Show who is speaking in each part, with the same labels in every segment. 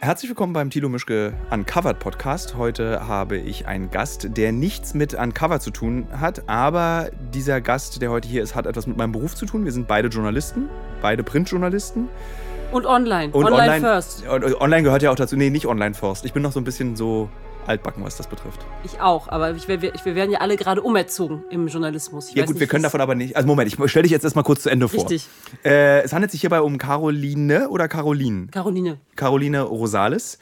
Speaker 1: Herzlich willkommen beim Tilo Mischke Uncovered Podcast. Heute habe ich einen Gast, der nichts mit Uncover zu tun hat, aber dieser Gast, der heute hier ist, hat etwas mit meinem Beruf zu tun. Wir sind beide Journalisten, beide Printjournalisten.
Speaker 2: Und online.
Speaker 1: Und
Speaker 2: online,
Speaker 1: online
Speaker 2: first.
Speaker 1: Online gehört ja auch dazu. Nee, nicht online first. Ich bin noch so ein bisschen so altbacken, was das betrifft.
Speaker 2: Ich auch, aber ich, wir, wir werden ja alle gerade umerzogen im Journalismus. Ich
Speaker 1: ja gut, nicht, wir können davon aber nicht. Also Moment, ich stelle dich jetzt erstmal kurz zu Ende vor.
Speaker 2: Richtig.
Speaker 1: Äh, es handelt sich hierbei um Caroline oder Caroline?
Speaker 2: Caroline.
Speaker 1: Caroline Rosales.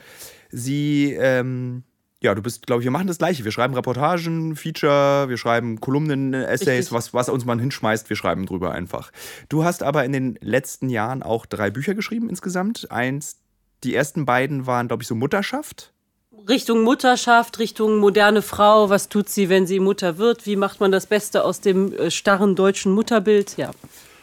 Speaker 1: Sie, ähm, ja, du bist, glaube ich, wir machen das Gleiche. Wir schreiben Reportagen, Feature, wir schreiben Kolumnen, Essays, was, was uns man hinschmeißt, wir schreiben drüber einfach. Du hast aber in den letzten Jahren auch drei Bücher geschrieben insgesamt. Eins, die ersten beiden waren, glaube ich, so Mutterschaft.
Speaker 2: Richtung Mutterschaft, Richtung moderne Frau, was tut sie, wenn sie Mutter wird? Wie macht man das Beste aus dem äh, starren deutschen Mutterbild? Ja.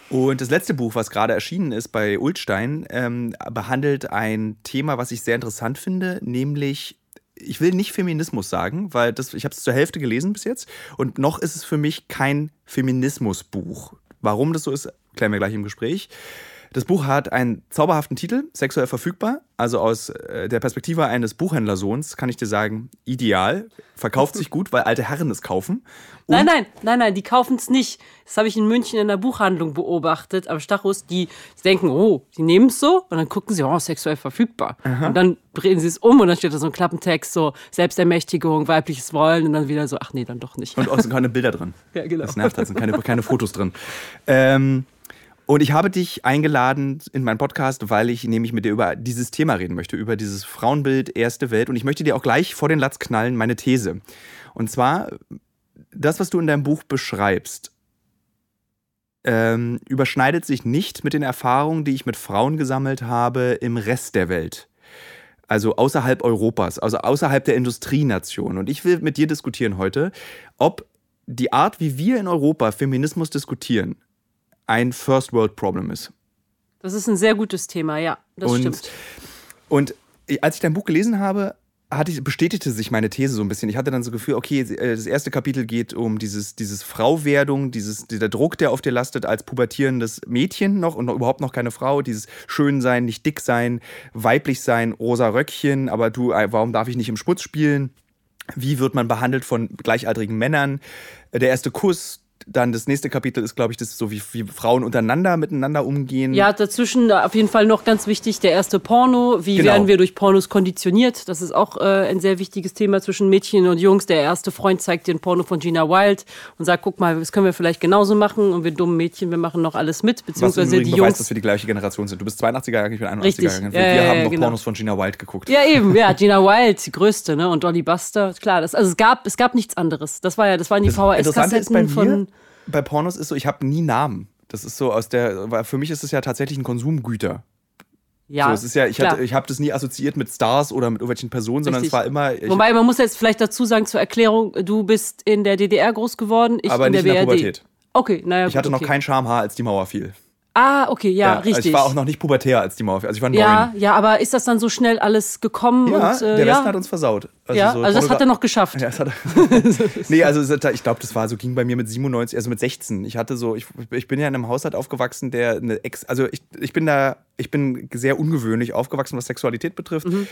Speaker 1: Und das letzte Buch, was gerade erschienen ist bei Ulstein, ähm, behandelt ein Thema, was ich sehr interessant finde, nämlich ich will nicht Feminismus sagen, weil das, ich habe es zur Hälfte gelesen bis jetzt und noch ist es für mich kein Feminismusbuch. Warum das so ist, klären wir gleich im Gespräch. Das Buch hat einen zauberhaften Titel, sexuell verfügbar. Also aus äh, der Perspektive eines Buchhändlersohns kann ich dir sagen, ideal. Verkauft sich gut, weil alte Herren es kaufen.
Speaker 2: Und nein, nein, nein, nein, die kaufen es nicht. Das habe ich in München in der Buchhandlung beobachtet am Stachus. Die denken, oh, die nehmen es so und dann gucken sie, oh, sexuell verfügbar. Aha. Und dann drehen sie es um und dann steht da so ein Klappentext, so Selbstermächtigung, weibliches Wollen und dann wieder so, ach nee, dann doch nicht.
Speaker 1: Und auch sind keine Bilder drin.
Speaker 2: ja, genau.
Speaker 1: Das nervt, da sind keine, keine Fotos drin. Ähm, und ich habe dich eingeladen in meinen Podcast, weil ich nämlich mit dir über dieses Thema reden möchte, über dieses Frauenbild erste Welt. Und ich möchte dir auch gleich vor den Latz knallen, meine These. Und zwar, das, was du in deinem Buch beschreibst, ähm, überschneidet sich nicht mit den Erfahrungen, die ich mit Frauen gesammelt habe im Rest der Welt. Also außerhalb Europas, also außerhalb der Industrienation. Und ich will mit dir diskutieren heute, ob die Art, wie wir in Europa Feminismus diskutieren, ein First World Problem ist.
Speaker 2: Das ist ein sehr gutes Thema, ja, das
Speaker 1: und,
Speaker 2: stimmt.
Speaker 1: Und als ich dein Buch gelesen habe, hatte ich, bestätigte sich meine These so ein bisschen. Ich hatte dann so das Gefühl, okay, äh, das erste Kapitel geht um dieses, dieses Frauwerdung, dieses, dieser Druck, der auf dir lastet als pubertierendes Mädchen noch und noch, überhaupt noch keine Frau, dieses Schönsein, nicht dick sein, weiblich sein, rosa Röckchen, aber du, äh, warum darf ich nicht im Schmutz spielen? Wie wird man behandelt von gleichaltrigen Männern? Der erste Kuss, dann das nächste Kapitel ist, glaube ich, das so wie, wie Frauen untereinander miteinander umgehen.
Speaker 2: Ja, dazwischen auf jeden Fall noch ganz wichtig der erste Porno. Wie genau. werden wir durch Pornos konditioniert? Das ist auch äh, ein sehr wichtiges Thema zwischen Mädchen und Jungs. Der erste Freund zeigt dir ein Porno von Gina Wild und sagt, guck mal, das können wir vielleicht genauso machen. Und wir dummen Mädchen, wir machen noch alles mit. Beziehungsweise
Speaker 1: Was
Speaker 2: die
Speaker 1: Jungs. dass wir die gleiche Generation sind. Du bist 82er Jahre, ich bin 81er Jahre. Wir,
Speaker 2: ja,
Speaker 1: haben noch
Speaker 2: genau.
Speaker 1: Pornos von Gina Wild geguckt.
Speaker 2: Ja, eben, ja, Gina Wild, die größte, ne? Und Dolly Buster. Klar, das, also es gab, es gab nichts anderes. Das war ja, das waren die VHS-Kassetten von
Speaker 1: bei Pornos ist so, ich habe nie Namen. Das ist so aus der, weil für mich ist es ja tatsächlich ein Konsumgüter.
Speaker 2: Ja,
Speaker 1: so, es ist ja, ich, ich habe das nie assoziiert mit Stars oder mit irgendwelchen Personen, sondern es war immer.
Speaker 2: Wobei, man muss jetzt vielleicht dazu sagen, zur Erklärung, du bist in der DDR groß geworden, ich
Speaker 1: aber
Speaker 2: in
Speaker 1: nicht
Speaker 2: der
Speaker 1: in der Pubertät.
Speaker 2: Okay, naja.
Speaker 1: Ich hatte
Speaker 2: okay.
Speaker 1: noch kein Schamhaar, als die Mauer fiel.
Speaker 2: Ah, okay, ja,
Speaker 1: ja
Speaker 2: richtig.
Speaker 1: Also ich war auch noch nicht pubertär als die Mauer. Also ich war neun.
Speaker 2: Ja, ja, aber ist das dann so schnell alles gekommen?
Speaker 1: Ja,
Speaker 2: und, äh,
Speaker 1: der
Speaker 2: ja?
Speaker 1: Rest hat uns versaut.
Speaker 2: Also ja, so also das hat er noch geschafft.
Speaker 1: Ja, das hat er. nee, also ich glaube, das war so, ging bei mir mit 97, also mit 16. Ich hatte so, ich, ich bin ja in einem Haushalt aufgewachsen, der eine Ex, also ich, ich bin da, ich bin sehr ungewöhnlich aufgewachsen, was Sexualität betrifft. Mhm.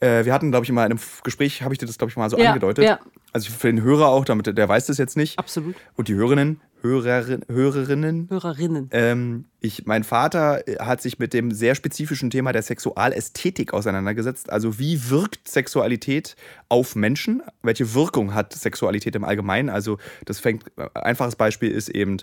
Speaker 1: Äh, wir hatten, glaube ich, mal in einem Gespräch, habe ich dir das, glaube ich, mal so
Speaker 2: ja,
Speaker 1: angedeutet.
Speaker 2: Ja.
Speaker 1: Also für den Hörer auch, damit der weiß das jetzt nicht.
Speaker 2: Absolut.
Speaker 1: Und die Hörerinnen, Hörerin, Hörerinnen.
Speaker 2: Hörerinnen.
Speaker 1: Ähm, ich, mein Vater hat sich mit dem sehr spezifischen Thema der Sexualästhetik auseinandergesetzt. Also wie wirkt Sexualität auf Menschen? Welche Wirkung hat Sexualität im Allgemeinen? Also das fängt, einfaches Beispiel ist eben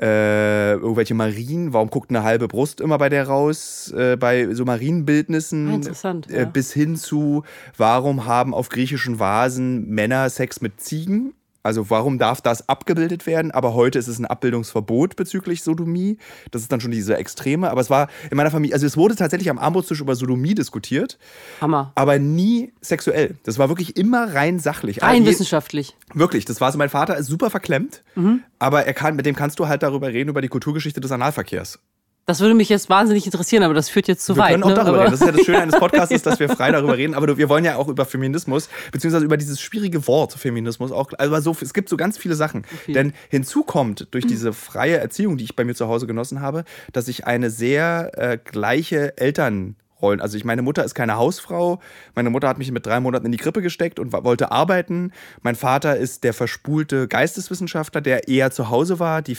Speaker 1: äh, irgendwelche Marien, warum guckt eine halbe Brust immer bei der raus, äh, bei so Marienbildnissen.
Speaker 2: Ah, interessant.
Speaker 1: Äh,
Speaker 2: ja.
Speaker 1: bis hin zu, warum haben auf griechischen Vasen Männer Sex mit Ziegen? Also warum darf das abgebildet werden? Aber heute ist es ein Abbildungsverbot bezüglich Sodomie. Das ist dann schon diese Extreme. Aber es war in meiner Familie, also es wurde tatsächlich am Armutstisch über Sodomie diskutiert.
Speaker 2: Hammer.
Speaker 1: Aber nie sexuell. Das war wirklich immer rein sachlich.
Speaker 2: Rein also, wissenschaftlich.
Speaker 1: Wirklich. Das war so, mein Vater ist super verklemmt. Mhm. Aber er kann, mit dem kannst du halt darüber reden, über die Kulturgeschichte des Analverkehrs.
Speaker 2: Das würde mich jetzt wahnsinnig interessieren, aber das führt jetzt zu
Speaker 1: wir
Speaker 2: weit.
Speaker 1: Wir können auch
Speaker 2: ne?
Speaker 1: darüber
Speaker 2: aber
Speaker 1: reden. Das ist ja das Schöne eines Podcasts, dass wir frei darüber reden. Aber wir wollen ja auch über Feminismus, beziehungsweise über dieses schwierige Wort Feminismus auch. Also so, es gibt so ganz viele Sachen.
Speaker 2: Okay.
Speaker 1: Denn hinzu kommt durch diese freie Erziehung, die ich bei mir zu Hause genossen habe, dass ich eine sehr äh, gleiche Eltern Rollen. Also ich meine Mutter ist keine Hausfrau. Meine Mutter hat mich mit drei Monaten in die Krippe gesteckt und wollte arbeiten. Mein Vater ist der verspulte Geisteswissenschaftler, der eher zu Hause war, die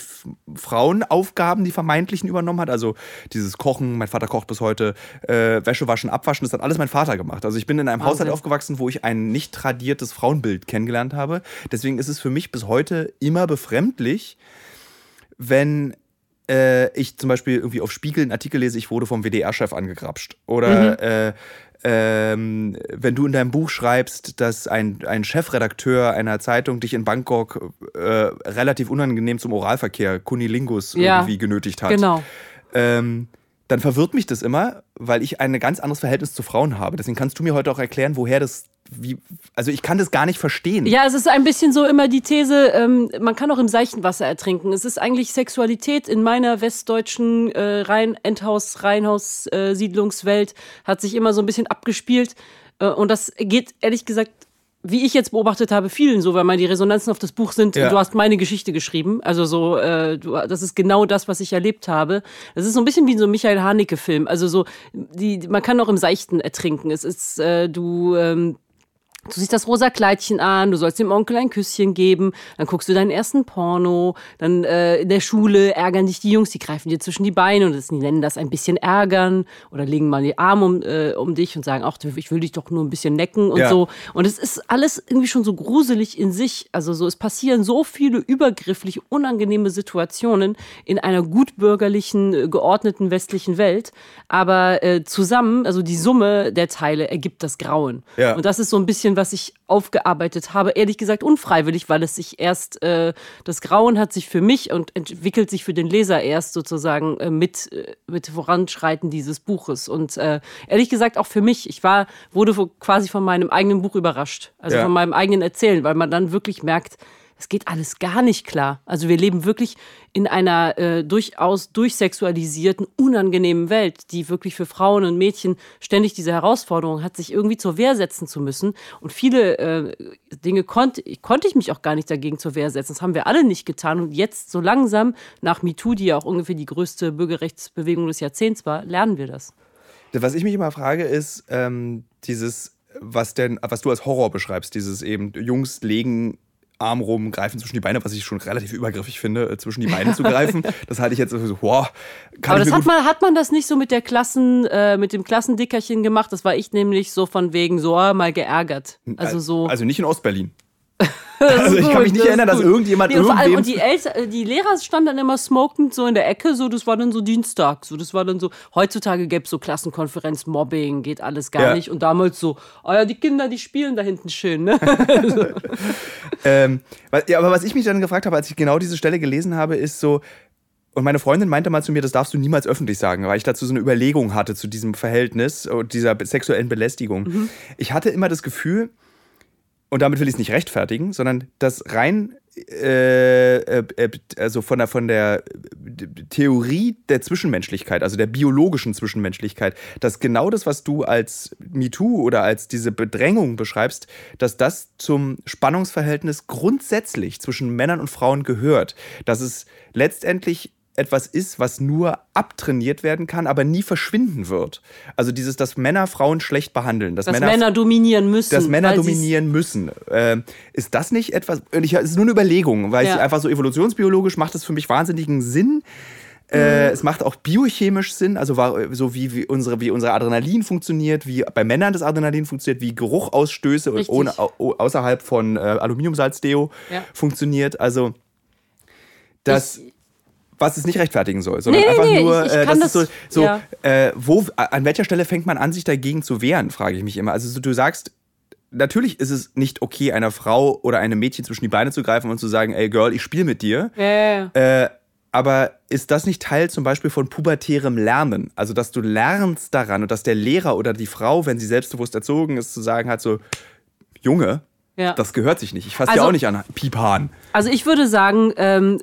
Speaker 1: Frauenaufgaben, die vermeintlichen übernommen hat. Also dieses Kochen, mein Vater kocht bis heute, äh, Wäsche waschen, abwaschen, das hat alles mein Vater gemacht. Also ich bin in einem Wahnsinn. Haushalt aufgewachsen, wo ich ein nicht tradiertes Frauenbild kennengelernt habe. Deswegen ist es für mich bis heute immer befremdlich, wenn äh, ich zum Beispiel irgendwie auf Spiegel einen Artikel lese, ich wurde vom WDR-Chef angegrapscht. Oder mhm. äh, ähm, wenn du in deinem Buch schreibst, dass ein, ein Chefredakteur einer Zeitung dich in Bangkok äh, relativ unangenehm zum Oralverkehr, Kunilingus, ja, irgendwie genötigt hat.
Speaker 2: Genau.
Speaker 1: Ähm, dann verwirrt mich das immer, weil ich ein ganz anderes Verhältnis zu Frauen habe. Deswegen kannst du mir heute auch erklären, woher das wie, also ich kann das gar nicht verstehen.
Speaker 2: Ja, es ist ein bisschen so immer die These, ähm, man kann auch im seichten Wasser ertrinken. Es ist eigentlich Sexualität in meiner westdeutschen äh, Rhein Endhaus, Reihenhaus, äh, Siedlungswelt hat sich immer so ein bisschen abgespielt. Äh, und das geht ehrlich gesagt wie ich jetzt beobachtet habe, vielen so, weil mal die Resonanzen auf das Buch sind, ja. du hast meine Geschichte geschrieben. Also so, äh, du, das ist genau das, was ich erlebt habe. Das ist so ein bisschen wie so ein Michael Haneke-Film. Also so, die, man kann auch im Seichten ertrinken. Es ist, äh, du, ähm, Du siehst das rosa Kleidchen an, du sollst dem Onkel ein Küsschen geben, dann guckst du deinen ersten Porno, dann äh, in der Schule ärgern dich die Jungs, die greifen dir zwischen die Beine und das, die nennen das ein bisschen ärgern oder legen mal die Arme um, äh, um dich und sagen, ach, ich will dich doch nur ein bisschen necken und ja. so. Und es ist alles irgendwie schon so gruselig in sich. Also so, es passieren so viele übergriffliche, unangenehme Situationen in einer gutbürgerlichen, äh, geordneten westlichen Welt. Aber äh, zusammen, also die Summe der Teile ergibt das Grauen. Ja. Und das ist so ein bisschen was ich aufgearbeitet habe. Ehrlich gesagt unfreiwillig, weil es sich erst, äh, das Grauen hat sich für mich und entwickelt sich für den Leser erst sozusagen äh, mit, äh, mit Voranschreiten dieses Buches. Und äh, ehrlich gesagt auch für mich. Ich war, wurde quasi von meinem eigenen Buch überrascht. Also ja. von meinem eigenen Erzählen, weil man dann wirklich merkt, es geht alles gar nicht klar. Also wir leben wirklich in einer äh, durchaus durchsexualisierten, unangenehmen Welt, die wirklich für Frauen und Mädchen ständig diese Herausforderung hat, sich irgendwie zur Wehr setzen zu müssen. Und viele äh, Dinge konnte, konnte ich mich auch gar nicht dagegen zur Wehr setzen. Das haben wir alle nicht getan. Und jetzt so langsam, nach MeToo, die ja auch ungefähr die größte Bürgerrechtsbewegung des Jahrzehnts war, lernen wir das.
Speaker 1: Was ich mich immer frage, ist ähm, dieses was denn, was du als Horror beschreibst, dieses eben Jungs legen Arm rum, greifen zwischen die Beine, was ich schon relativ übergriffig finde, äh, zwischen die Beine zu greifen. Das halte ich jetzt so, wow.
Speaker 2: Aber das hat man, hat man das nicht so mit der Klassen, äh, mit dem Klassendickerchen gemacht? Das war ich nämlich so von wegen so oh, mal geärgert. Also so.
Speaker 1: Also nicht in Ostberlin. also ich kann mich nicht erinnern, dass irgendjemand nee,
Speaker 2: und, allem, und die, Eltern, die Lehrer standen dann immer smokend so in der Ecke, so das war dann so Dienstag, so das war dann so, heutzutage gäbe es so Klassenkonferenz, Mobbing, geht alles gar ja. nicht und damals so, oh ja, die Kinder, die spielen da hinten schön, ne?
Speaker 1: ähm, ja, aber was ich mich dann gefragt habe, als ich genau diese Stelle gelesen habe, ist so, und meine Freundin meinte mal zu mir, das darfst du niemals öffentlich sagen, weil ich dazu so eine Überlegung hatte zu diesem Verhältnis und dieser sexuellen Belästigung. Mhm. Ich hatte immer das Gefühl, und damit will ich es nicht rechtfertigen, sondern das rein äh, äh, äh, also von der, von der Theorie der Zwischenmenschlichkeit, also der biologischen Zwischenmenschlichkeit, dass genau das, was du als MeToo oder als diese Bedrängung beschreibst, dass das zum Spannungsverhältnis grundsätzlich zwischen Männern und Frauen gehört. Dass es letztendlich etwas ist, was nur abtrainiert werden kann, aber nie verschwinden wird. Also dieses, dass Männer Frauen schlecht behandeln, dass,
Speaker 2: dass
Speaker 1: Männer,
Speaker 2: Männer, dominieren müssen.
Speaker 1: Dass Männer dominieren müssen. Äh, ist das nicht etwas, ich, es ist nur eine Überlegung, weil ja. ich einfach so evolutionsbiologisch macht es für mich wahnsinnigen Sinn. Äh, mhm. es macht auch biochemisch Sinn, also so wie, wie, unsere, wie unser Adrenalin funktioniert, wie bei Männern das Adrenalin funktioniert, wie Geruchausstöße ohne, außerhalb von äh, Aluminiumsalzdeo ja. funktioniert. Also das. Ich, was es nicht rechtfertigen soll, sondern nee, einfach nee, nur, ich, ich äh, das, das so, so ja. äh, wo, an welcher Stelle fängt man an, sich dagegen zu wehren, frage ich mich immer. Also so, du sagst, natürlich ist es nicht okay, einer Frau oder einem Mädchen zwischen die Beine zu greifen und zu sagen, ey Girl, ich spiele mit dir.
Speaker 2: Ja,
Speaker 1: äh, aber ist das nicht Teil zum Beispiel von pubertärem Lernen? Also, dass du lernst daran und dass der Lehrer oder die Frau, wenn sie selbstbewusst erzogen ist, zu sagen hat, so, Junge,
Speaker 2: Ja.
Speaker 1: Das gehört sich nicht. Ich fasse
Speaker 2: Also-
Speaker 1: ja auch nicht an Piephahn.
Speaker 2: Also ich würde sagen, ähm,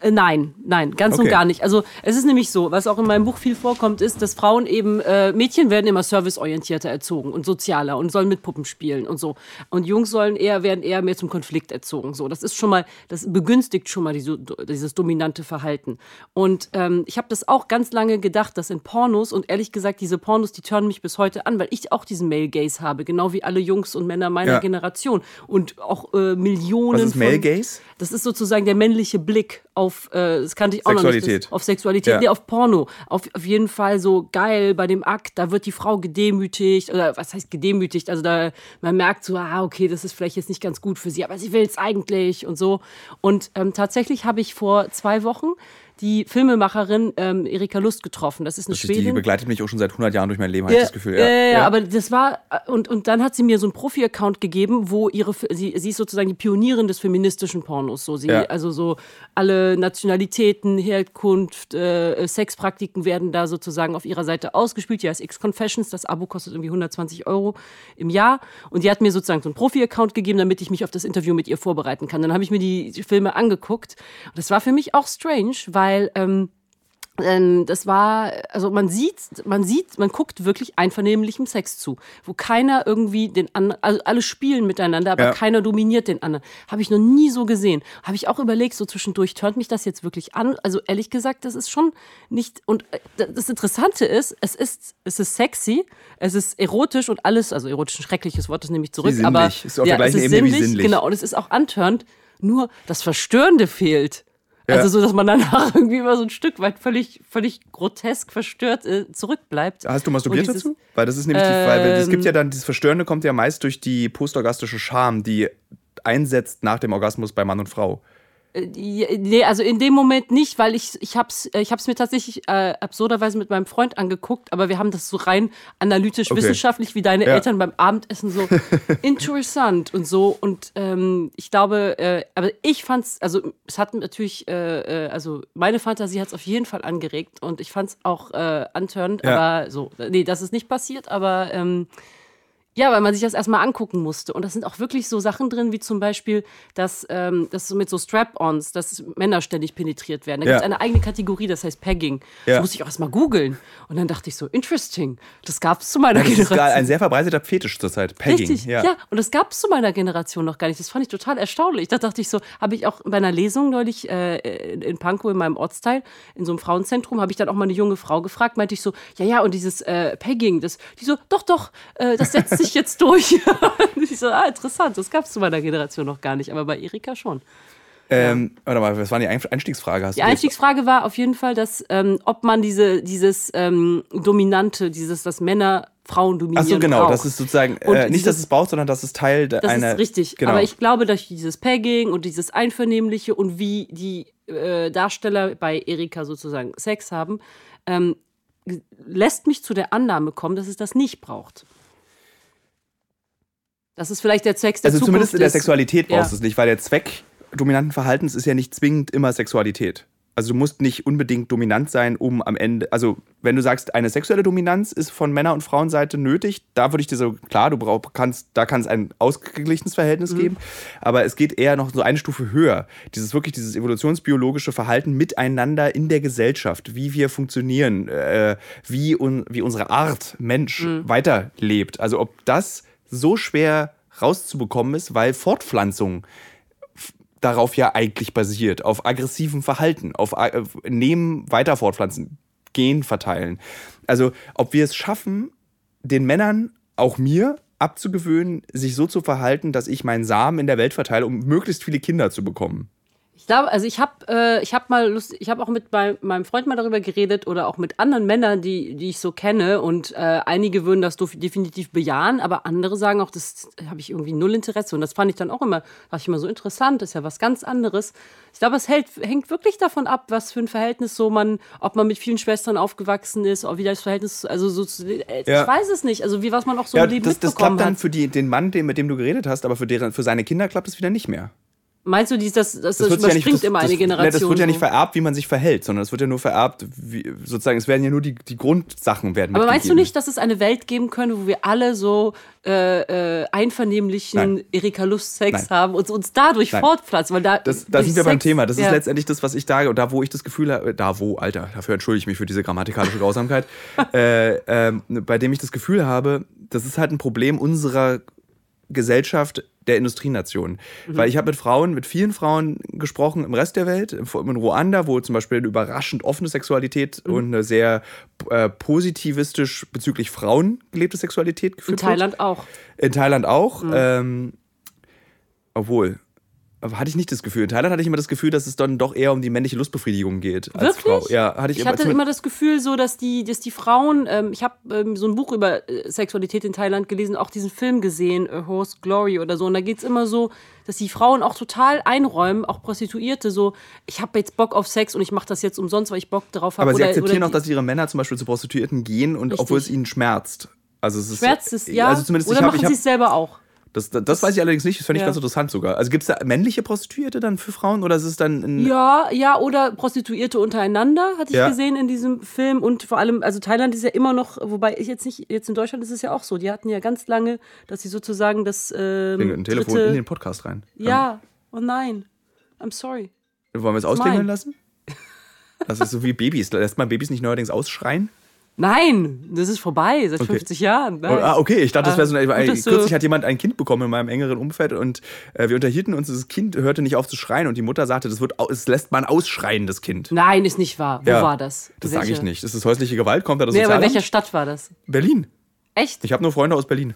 Speaker 2: äh, nein, nein, ganz und
Speaker 1: Okay.
Speaker 2: gar nicht. Also es ist nämlich so, was auch in meinem Buch viel vorkommt, ist, dass Frauen eben, äh, Mädchen werden immer serviceorientierter erzogen und sozialer und sollen mit Puppen spielen und so. Und Jungs sollen eher, werden eher mehr zum Konflikt erzogen. So, das ist schon mal, das begünstigt schon mal diese, dieses dominante Verhalten. Und ähm, ich habe das auch ganz lange gedacht, dass in Pornos und ehrlich gesagt, diese Pornos, die turnen mich bis heute an, weil ich auch diesen Male Gaze habe, genau wie alle Jungs und Männer meiner
Speaker 1: Ja.
Speaker 2: Generation und auch äh, Millionen
Speaker 1: Was ist
Speaker 2: von-
Speaker 1: Male Gaze?
Speaker 2: Das ist sozusagen der männliche Blick auf, äh, das kannte ich auch noch
Speaker 1: Sexualität.
Speaker 2: nicht, das, auf Sexualität,
Speaker 1: Ja.
Speaker 2: nee, auf Porno. Auf, auf jeden Fall so geil bei dem Akt, da wird die Frau gedemütigt oder was heißt gedemütigt? Also da, man merkt so, ah, okay, das ist vielleicht jetzt nicht ganz gut für sie, aber sie will es eigentlich und so. Und ähm, tatsächlich habe ich vor zwei Wochen die Filmemacherin ähm, Erika Lust getroffen. Das ist eine
Speaker 1: Das ist die
Speaker 2: Schwedin.
Speaker 1: begleitet mich auch schon seit 100 Jahren durch mein Leben, habe ich das Gefühl.
Speaker 2: Ja, ja, ja, aber das war, und, und dann hat sie mir so einen Profi-Account gegeben, wo ihre, sie, sie ist sozusagen die Pionierin des feministischen Pornos. So, sie,
Speaker 1: Ja.
Speaker 2: Also so alle Nationalitäten, Herkunft, äh, Sexpraktiken werden da sozusagen auf ihrer Seite ausgespielt. Die heißt X-Confessions, das Abo kostet irgendwie 120 Euro im Jahr. Und die hat mir sozusagen so einen Profi-Account gegeben, damit ich mich auf das Interview mit ihr vorbereiten kann. Dann habe ich mir die, die Filme angeguckt. Und das war für mich auch strange, weil ähm, ähm, das war, also man sieht, man sieht, man guckt wirklich einvernehmlichem Sex zu, wo keiner irgendwie den anderen, also alle spielen miteinander, aber
Speaker 1: Ja.
Speaker 2: keiner dominiert den anderen. Habe ich noch nie so gesehen. Habe ich auch überlegt, so zwischendurch, turnt mich das jetzt wirklich an? Also ehrlich gesagt, das ist schon nicht, und äh, das Interessante ist, es ist, es ist sexy, es ist erotisch und alles, also erotisch ein schreckliches Wort, das nehme ich zurück, aber.
Speaker 1: Ist auf der gleichen
Speaker 2: es ist
Speaker 1: Ebene
Speaker 2: sinnlich,
Speaker 1: sinnlich.
Speaker 2: genau, und es ist auch antörend, nur das Verstörende fehlt.
Speaker 1: Ja.
Speaker 2: Also so, dass man danach irgendwie immer so ein Stück weit völlig, völlig grotesk verstört äh, zurückbleibt.
Speaker 1: Hast du masturbiert
Speaker 2: dieses-
Speaker 1: dazu? Weil das ist nämlich die Frage, es gibt
Speaker 2: Ähm,
Speaker 1: ja dann, dieses Verstörende kommt ja meist durch die postorgastische Scham, die einsetzt nach dem Orgasmus bei Mann und Frau.
Speaker 2: Nee, also in dem Moment nicht, weil ich, ich hab's, äh, ich hab's mir tatsächlich äh, absurderweise mit meinem Freund angeguckt, aber wir haben das so rein analytisch,
Speaker 1: Okay.
Speaker 2: wissenschaftlich, wie deine
Speaker 1: Ja.
Speaker 2: Eltern beim Abendessen so interessant und so. Und ähm, ich glaube, äh, aber ich fand's, also es hat natürlich, äh, äh, also meine Fantasie hat's auf jeden Fall angeregt und ich fand's auch äh, antörend,
Speaker 1: Ja.
Speaker 2: aber so, nee, das ist nicht passiert, aber ähm, ja, weil man sich das erstmal angucken musste. Und da sind auch wirklich so Sachen drin, wie zum Beispiel, dass, ähm, dass mit so Strap-ons, dass Männer ständig penetriert werden. Da
Speaker 1: Ja.
Speaker 2: gibt es eine eigene Kategorie, das heißt Pegging.
Speaker 1: Ja.
Speaker 2: Das musste ich auch erstmal googeln. Und dann dachte ich so, interesting. Das gab es zu meiner
Speaker 1: Das ist
Speaker 2: Generation.
Speaker 1: gerade ein sehr verbreiteter Fetisch zurzeit. Pegging.
Speaker 2: Richtig, ja. Und das gab es zu meiner Generation noch gar nicht. Das fand ich total erstaunlich. Da dachte ich so, habe ich auch bei einer Lesung neulich äh, in- in Pankow in meinem Ortsteil, in so einem Frauenzentrum, habe ich dann auch mal eine junge Frau gefragt, meinte ich so, ja, ja, und dieses äh, Pegging, das, die so, doch, doch, äh, das setzt sich jetzt durch. Ich so, ah, interessant, das gab es zu meiner Generation noch gar nicht, aber bei Erika schon.
Speaker 1: Ähm, warte mal, was war die Ein- Einstiegsfrage? Hast
Speaker 2: Die Einstiegsfrage war auf jeden Fall, dass, ähm, ob man diese, dieses ähm, Dominante, dieses, dass Männer Frauen
Speaker 1: Ach
Speaker 2: dominieren.
Speaker 1: so, genau.
Speaker 2: braucht.
Speaker 1: Das ist sozusagen, äh, nicht,
Speaker 2: dieses-
Speaker 1: dass es braucht, sondern dass es Teil
Speaker 2: Das
Speaker 1: einer.
Speaker 2: ist richtig.
Speaker 1: Genau.
Speaker 2: Aber ich glaube, durch dieses Pegging und dieses Einvernehmliche und wie die äh, Darsteller bei Erika sozusagen Sex haben, ähm, lässt mich zu der Annahme kommen, dass es das nicht braucht. Das ist vielleicht der Sex der
Speaker 1: also
Speaker 2: Zukunft
Speaker 1: zumindest in der
Speaker 2: ist.
Speaker 1: Sexualität brauchst du
Speaker 2: Ja.
Speaker 1: es nicht, weil der Zweck dominanten Verhaltens ist ja nicht zwingend immer Sexualität. Also du musst nicht unbedingt dominant sein, um am Ende, also wenn du sagst, eine sexuelle Dominanz ist von Männer- und Frauenseite nötig, da würde ich dir so, klar, du brauch, kannst, da kann es ein ausgeglichenes Verhältnis geben, aber es geht eher noch so eine Stufe höher. Dieses wirklich, dieses evolutionsbiologische Verhalten miteinander in der Gesellschaft, wie wir funktionieren, äh, wie, un, wie unsere Art Mensch weiterlebt. Also ob das so schwer rauszubekommen ist, weil Fortpflanzung darauf ja eigentlich basiert, auf aggressivem Verhalten, auf äh, Nehmen, weiter fortpflanzen, Gen verteilen. Also ob wir es schaffen, den Männern, auch mir, abzugewöhnen, sich so zu verhalten, dass ich meinen Samen in der Welt verteile, um möglichst viele Kinder zu bekommen.
Speaker 2: Ich glaube, also ich habe äh, ich hab mal Lust, ich habe auch mit bei, meinem Freund mal darüber geredet oder auch mit anderen Männern, die, die ich so kenne und äh, einige würden das def- definitiv bejahen, aber andere sagen auch, das habe ich irgendwie null Interesse und das fand ich dann auch immer, dachte ich immer so interessant, das ist ja was ganz anderes. Ich glaube, es hält, hängt wirklich davon ab, was für ein Verhältnis so man, ob man mit vielen Schwestern aufgewachsen ist, ob wie das Verhältnis, also so, äh,
Speaker 1: Ja.
Speaker 2: ich weiß es nicht, also wie was man auch so
Speaker 1: Ja,
Speaker 2: im Leben
Speaker 1: das, das
Speaker 2: mitbekommen
Speaker 1: klappt dann
Speaker 2: hat.
Speaker 1: für die, den Mann, den, mit dem du geredet hast, aber für, deren, für seine Kinder klappt es wieder nicht mehr.
Speaker 2: Meinst du, dies, das, das, das
Speaker 1: wird ja
Speaker 2: überspringt
Speaker 1: nicht, das,
Speaker 2: immer eine Generation?
Speaker 1: ne, Das wird ja nicht vererbt, wie man sich verhält, sondern es wird ja nur vererbt, wie, sozusagen, es werden ja nur die, die Grundsachen werden
Speaker 2: Aber meinst du nicht, dass es eine Welt geben könnte, wo wir alle so äh, äh, einvernehmlichen
Speaker 1: Nein.
Speaker 2: Erika Lust-Sex
Speaker 1: Nein.
Speaker 2: haben und uns dadurch
Speaker 1: Nein.
Speaker 2: fortpflanzen? Weil da,
Speaker 1: Das, da sind wir beim
Speaker 2: Sex-
Speaker 1: Thema. Das
Speaker 2: ja.
Speaker 1: ist letztendlich das, was ich sage. Und da, wo ich das Gefühl habe, da wo, Alter, dafür entschuldige ich mich für diese grammatikalische Grausamkeit, äh, ähm, bei dem ich das Gefühl habe, das ist halt ein Problem unserer Gesellschaft der Industrienationen.
Speaker 2: Mhm.
Speaker 1: Weil ich habe mit Frauen, mit vielen Frauen gesprochen im Rest der Welt, in Ruanda, wo zum Beispiel eine überraschend offene Sexualität
Speaker 2: Mhm.
Speaker 1: und eine sehr äh, positivistisch bezüglich Frauen gelebte Sexualität
Speaker 2: In
Speaker 1: geführt wird.
Speaker 2: Thailand auch.
Speaker 1: In Thailand auch.
Speaker 2: Mhm.
Speaker 1: Ähm, obwohl, hatte ich nicht das Gefühl. In Thailand hatte ich immer das Gefühl, dass es dann doch eher um die männliche Lustbefriedigung geht als
Speaker 2: Wirklich?
Speaker 1: Frau. Ja, hatte ich,
Speaker 2: Ich hatte immer das Gefühl, so dass die, dass die Frauen, ähm, ich habe ähm, so ein Buch über äh, Sexualität in Thailand gelesen, auch diesen Film gesehen, A Horse Glory oder so. Und da geht es immer so, dass die Frauen auch total einräumen, auch Prostituierte, so, ich habe jetzt Bock auf Sex und ich mache das jetzt umsonst, weil ich Bock darauf habe.
Speaker 1: aber sie akzeptieren auch, dass ihre Männer zum Beispiel zu Prostituierten gehen und
Speaker 2: Richtig.
Speaker 1: obwohl es ihnen schmerzt. Also es ist,
Speaker 2: Schmerzt es, ja?
Speaker 1: Also zumindest
Speaker 2: oder
Speaker 1: ich hab,
Speaker 2: machen sie es selber auch?
Speaker 1: Das, das, das weiß ich allerdings nicht, das fand ich
Speaker 2: Ja.
Speaker 1: ganz interessant sogar. Also gibt es da männliche Prostituierte dann für Frauen oder ist es dann ein,
Speaker 2: Ja, ja, oder Prostituierte untereinander, hatte ich
Speaker 1: Ja.
Speaker 2: gesehen in diesem Film. Und vor allem, also Thailand ist ja immer noch, wobei ich jetzt nicht, jetzt in Deutschland ist es ja auch so. Die hatten ja ganz lange, dass sie sozusagen das ähm,
Speaker 1: ein Telefon
Speaker 2: dritte,
Speaker 1: in den Podcast rein?
Speaker 2: Ja, oh nein. I'm sorry.
Speaker 1: Wollen wir es ausklingeln lassen? Das ist so wie Babys. Lässt man Babys nicht neuerdings ausschreien?
Speaker 2: Nein, das ist vorbei, seit 50 Jahren. Nein.
Speaker 1: Ah, okay, ich dachte, das wäre so eine.
Speaker 2: Gut, dass du-
Speaker 1: kürzlich hat jemand ein Kind bekommen in meinem engeren Umfeld und äh, wir unterhielten uns. Das Kind hörte nicht auf zu schreien und die Mutter sagte, das wird, es lässt man ausschreien, das Kind.
Speaker 2: Nein, ist nicht wahr. Wo
Speaker 1: Ja,
Speaker 2: war das?
Speaker 1: Das sage ich nicht. Ist das häusliche Gewalt? Kommt da das
Speaker 2: Nee, aber in welcher Stadt war das?
Speaker 1: Berlin.
Speaker 2: Echt?
Speaker 1: Ich habe nur Freunde aus Berlin.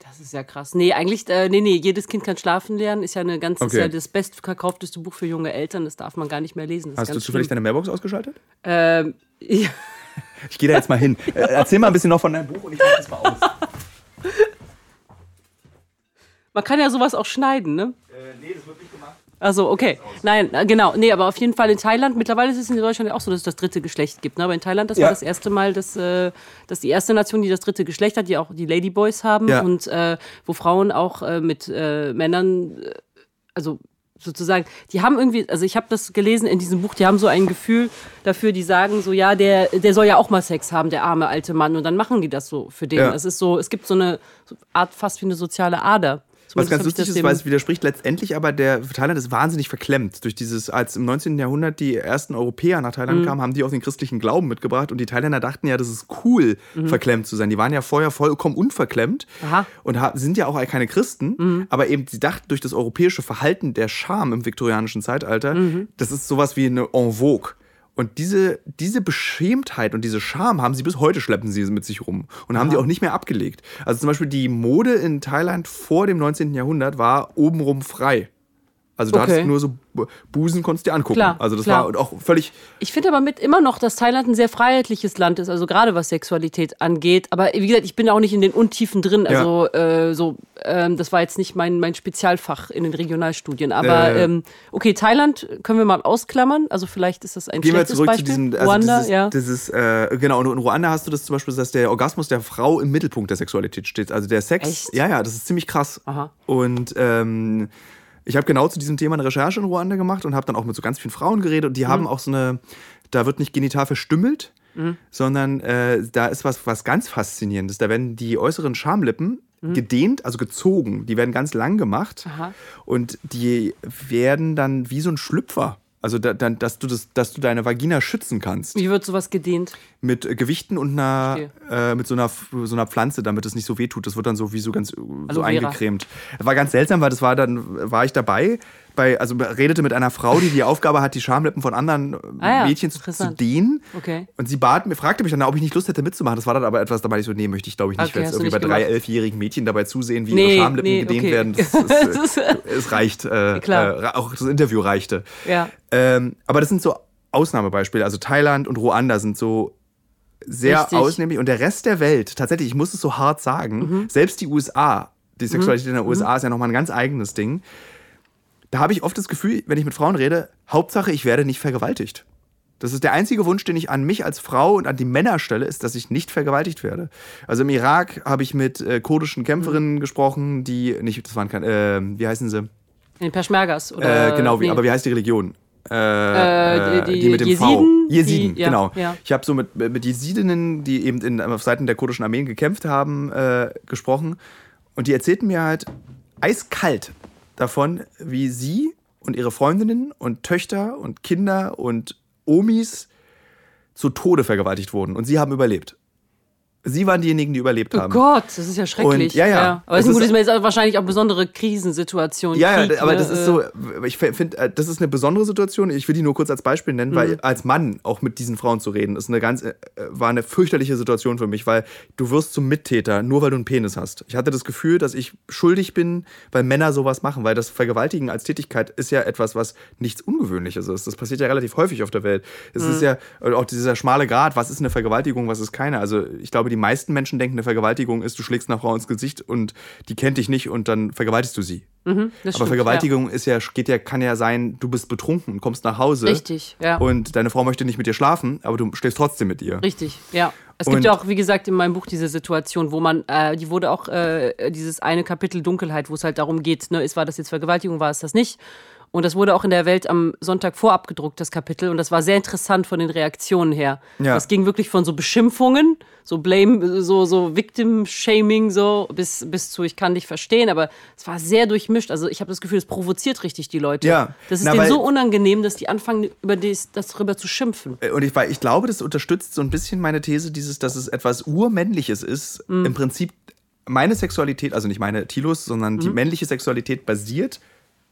Speaker 2: Das ist ja krass. Nee, eigentlich, äh, nee, nee, jedes Kind kann schlafen lernen. Ist ja eine ganz, ist
Speaker 1: Okay.
Speaker 2: ja das bestverkaufteste Buch für junge Eltern. Das darf man gar nicht mehr lesen. Das ist
Speaker 1: Hast du zufällig
Speaker 2: schlimm.
Speaker 1: deine Mailbox ausgeschaltet?
Speaker 2: Ähm, ja.
Speaker 1: Ich gehe da jetzt mal hin. Äh, Erzähl mal ein bisschen noch von deinem Buch und ich mach das mal aus.
Speaker 2: Man kann ja sowas auch schneiden, ne?
Speaker 1: nee, das wird nicht gemacht.
Speaker 2: Also, okay. Nein, äh, genau. Nee, aber auf jeden Fall in Thailand, mittlerweile ist es in Deutschland ja auch so, dass es das dritte Geschlecht gibt. Ne? Aber in Thailand, das
Speaker 1: Ja.
Speaker 2: war das erste Mal, dass, äh, dass die erste Nation, die das dritte Geschlecht hat, die auch die Ladyboys haben
Speaker 1: Ja.
Speaker 2: und äh, wo Frauen auch äh, mit äh, Männern, äh, also sozusagen, die haben irgendwie, also ich habe das gelesen in diesem Buch, die haben so ein Gefühl dafür, die sagen so, ja, der, der soll ja auch mal Sex haben, der arme alte Mann. Und dann machen die das so für den.
Speaker 1: Ja.
Speaker 2: Es ist so, es gibt so eine Art fast wie eine soziale Ader.
Speaker 1: Was ganz lustig ist, weil es widerspricht letztendlich, aber der Thailand ist wahnsinnig verklemmt. Durch dieses, als im 19. Jahrhundert die ersten Europäer nach
Speaker 2: Mhm.
Speaker 1: Thailand kamen, haben die auch den christlichen Glauben mitgebracht und die Thailänder dachten ja, das ist cool, verklemmt zu sein. Die waren ja vorher vollkommen unverklemmt
Speaker 2: Mhm. Aha. Mhm.
Speaker 1: und sind ja auch keine Christen, aber eben sie dachten durch das europäische Verhalten der Scham im viktorianischen Zeitalter,
Speaker 2: Mhm.
Speaker 1: das ist sowas wie eine en vogue. Und diese, diese Beschämtheit und diese Scham haben sie bis heute schleppen sie mit sich rum und haben die auch nicht mehr abgelegt. Also zum Beispiel die Mode in Thailand vor dem 19. Jahrhundert war obenrum frei. Also du
Speaker 2: Okay.
Speaker 1: hattest nur so Bu- Busen, konntest dir angucken.
Speaker 2: Klar,
Speaker 1: also das
Speaker 2: klar.
Speaker 1: war und auch völlig.
Speaker 2: Ich finde aber mit immer noch, dass Thailand ein sehr freiheitliches Land ist, also gerade was Sexualität angeht. Aber wie gesagt, ich bin auch nicht in den Untiefen drin.
Speaker 1: Ja.
Speaker 2: Also äh, so, ähm, das war jetzt nicht mein, mein Spezialfach in den Regionalstudien. Aber
Speaker 1: Äh.
Speaker 2: ähm, okay, Thailand können wir mal ausklammern. Also vielleicht ist das ein
Speaker 1: Gehen wir zurück
Speaker 2: Beispiel.
Speaker 1: zu diesem, also
Speaker 2: Ruanda,
Speaker 1: dieses,
Speaker 2: ja.
Speaker 1: dieses äh, genau, und in Ruanda hast du das zum Beispiel, dass der Orgasmus der Frau im Mittelpunkt der Sexualität steht. Also der Sex,
Speaker 2: Echt?
Speaker 1: ja, ja, das ist ziemlich krass.
Speaker 2: Aha.
Speaker 1: Und ähm, ich habe genau zu diesem Thema eine Recherche in Ruanda gemacht und habe dann auch mit so ganz vielen Frauen geredet und die
Speaker 2: Mhm.
Speaker 1: haben auch so eine, da wird nicht genital verstümmelt,
Speaker 2: Mhm.
Speaker 1: sondern äh, da ist was, was ganz Faszinierendes. Da werden die äußeren Schamlippen gedehnt, also gezogen. Die werden ganz lang gemacht
Speaker 2: Mhm. Aha.
Speaker 1: und die werden dann wie so ein Schlüpfer. Also, da, dann, dass, du das, dass du deine Vagina schützen kannst.
Speaker 2: Wie wird sowas gedehnt?
Speaker 1: Mit äh, Gewichten und einer, äh, mit so einer, so einer Pflanze, damit es nicht so wehtut. Das wird dann so wie so ganz äh, so eingecremt. Das war ganz seltsam, weil das war dann, war ich dabei, bei, also redete mit einer Frau, die die Aufgabe hat, die Schamlippen von anderen äh,
Speaker 2: Ah ja,
Speaker 1: Mädchen zu, zu dehnen.
Speaker 2: Okay.
Speaker 1: Und sie bat mir, fragte mich dann, ob ich nicht Lust hätte mitzumachen. Das war dann aber etwas, da meinte ich so, nee, möchte ich glaube ich nicht.
Speaker 2: Okay, hast du
Speaker 1: irgendwie bei drei, elfjährigen Mädchen dabei zusehen, wie
Speaker 2: Nee,
Speaker 1: ihre Schamlippen
Speaker 2: nee,
Speaker 1: gedehnt
Speaker 2: okay.
Speaker 1: werden. Das,
Speaker 2: Das
Speaker 1: das, äh, es reicht. Äh,
Speaker 2: Klar.
Speaker 1: Äh, auch das Interview reichte.
Speaker 2: Ja.
Speaker 1: Ähm, aber das sind so Ausnahmebeispiele. Also Thailand und Ruanda sind so sehr
Speaker 2: Richtig.
Speaker 1: ausnehmlich. Und der Rest der Welt, tatsächlich, ich muss es so hart sagen,
Speaker 2: Mhm.
Speaker 1: selbst die USA, die Sexualität in den USA ist ja nochmal ein ganz eigenes Ding. Da habe ich oft das Gefühl, wenn ich mit Frauen rede, Hauptsache, ich werde nicht vergewaltigt. Das ist der einzige Wunsch, den ich an mich als Frau und an die Männer stelle, ist, dass ich nicht vergewaltigt werde. Also im Irak habe ich mit äh, kurdischen Kämpferinnen gesprochen, die nicht, das waren keine, äh, wie heißen sie?
Speaker 2: In den Peschmergas, oder?
Speaker 1: Äh, genau, wie,
Speaker 2: nee.
Speaker 1: aber wie heißt die Religion? Äh,
Speaker 2: Äh,
Speaker 1: die,
Speaker 2: die-
Speaker 1: die mit dem
Speaker 2: Jesiden?
Speaker 1: V. Jesiden,
Speaker 2: Die- ja,
Speaker 1: genau.
Speaker 2: ja.
Speaker 1: Ich habe so mit, mit Jesidinnen, die eben in, auf Seiten der kurdischen Armeen gekämpft haben, äh, gesprochen. Und die erzählten mir halt eiskalt davon, wie sie und ihre Freundinnen und Töchter und Kinder und Omis zu Tode vergewaltigt wurden. Und sie haben überlebt. Sie waren diejenigen, die überlebt
Speaker 2: Oh
Speaker 1: haben.
Speaker 2: Gott, das ist ja schrecklich.
Speaker 1: Und- ja, ja.
Speaker 2: Aber es ist, gut,
Speaker 1: ist-
Speaker 2: jetzt wahrscheinlich auch besondere Krisensituation.
Speaker 1: Ja,
Speaker 2: Krieg,
Speaker 1: ja, aber
Speaker 2: ne?
Speaker 1: das ist
Speaker 2: Äh,
Speaker 1: so, ich finde, das ist eine besondere Situation. Ich will die nur kurz als Beispiel nennen, weil
Speaker 2: Mhm.
Speaker 1: als Mann auch mit diesen Frauen zu reden, ist eine ganz, äh, war eine fürchterliche Situation für mich, weil du wirst zum Mittäter, nur weil du einen Penis hast. Ich hatte das Gefühl, dass ich schuldig bin, weil Männer sowas machen, weil das Vergewaltigen als Tätigkeit ist ja etwas, was nichts Ungewöhnliches ist. Das passiert ja relativ häufig auf der Welt. Es
Speaker 2: Mhm.
Speaker 1: ist ja äh, auch dieser schmale Grad, was ist eine Vergewaltigung, was ist keine. Also ich glaube, die meisten Menschen denken, eine Vergewaltigung ist, du schlägst einer Frau ins Gesicht und die kennt dich nicht und dann vergewaltigst du sie.
Speaker 2: das
Speaker 1: Aber
Speaker 2: stimmt,
Speaker 1: Vergewaltigung ist ja, geht ja, kann ja sein, du bist betrunken und kommst nach Hause.
Speaker 2: Ja. Richtig, ja.
Speaker 1: Und deine Frau möchte nicht mit dir schlafen, aber du schläfst trotzdem mit ihr.
Speaker 2: Richtig, ja. Es
Speaker 1: Und-
Speaker 2: gibt ja auch, wie gesagt, in meinem Buch diese Situation, wo man, äh, die wurde auch, äh, dieses eine Kapitel Dunkelheit, wo es halt darum geht, ne, ist, war das jetzt Vergewaltigung, war es das nicht? Und das wurde auch in der Welt am Sonntag vorab gedruckt, das Kapitel. Und das war sehr interessant von den Reaktionen her.
Speaker 1: Ja.
Speaker 2: Das ging wirklich von so Beschimpfungen, so Blame, so, so Victim-Shaming, so, bis, bis zu ich kann dich verstehen. Aber es war sehr durchmischt. Also ich habe das Gefühl, es provoziert richtig die Leute.
Speaker 1: Ja.
Speaker 2: Das ist
Speaker 1: Na,
Speaker 2: denen so unangenehm, dass die anfangen, über das, das darüber zu schimpfen.
Speaker 1: Und ich, weil ich glaube, das unterstützt so ein bisschen meine These, dieses, dass es etwas Urmännliches ist.
Speaker 2: Mhm.
Speaker 1: Im Prinzip meine Sexualität, also nicht meine Tilos, sondern
Speaker 2: Mhm.
Speaker 1: die männliche Sexualität basiert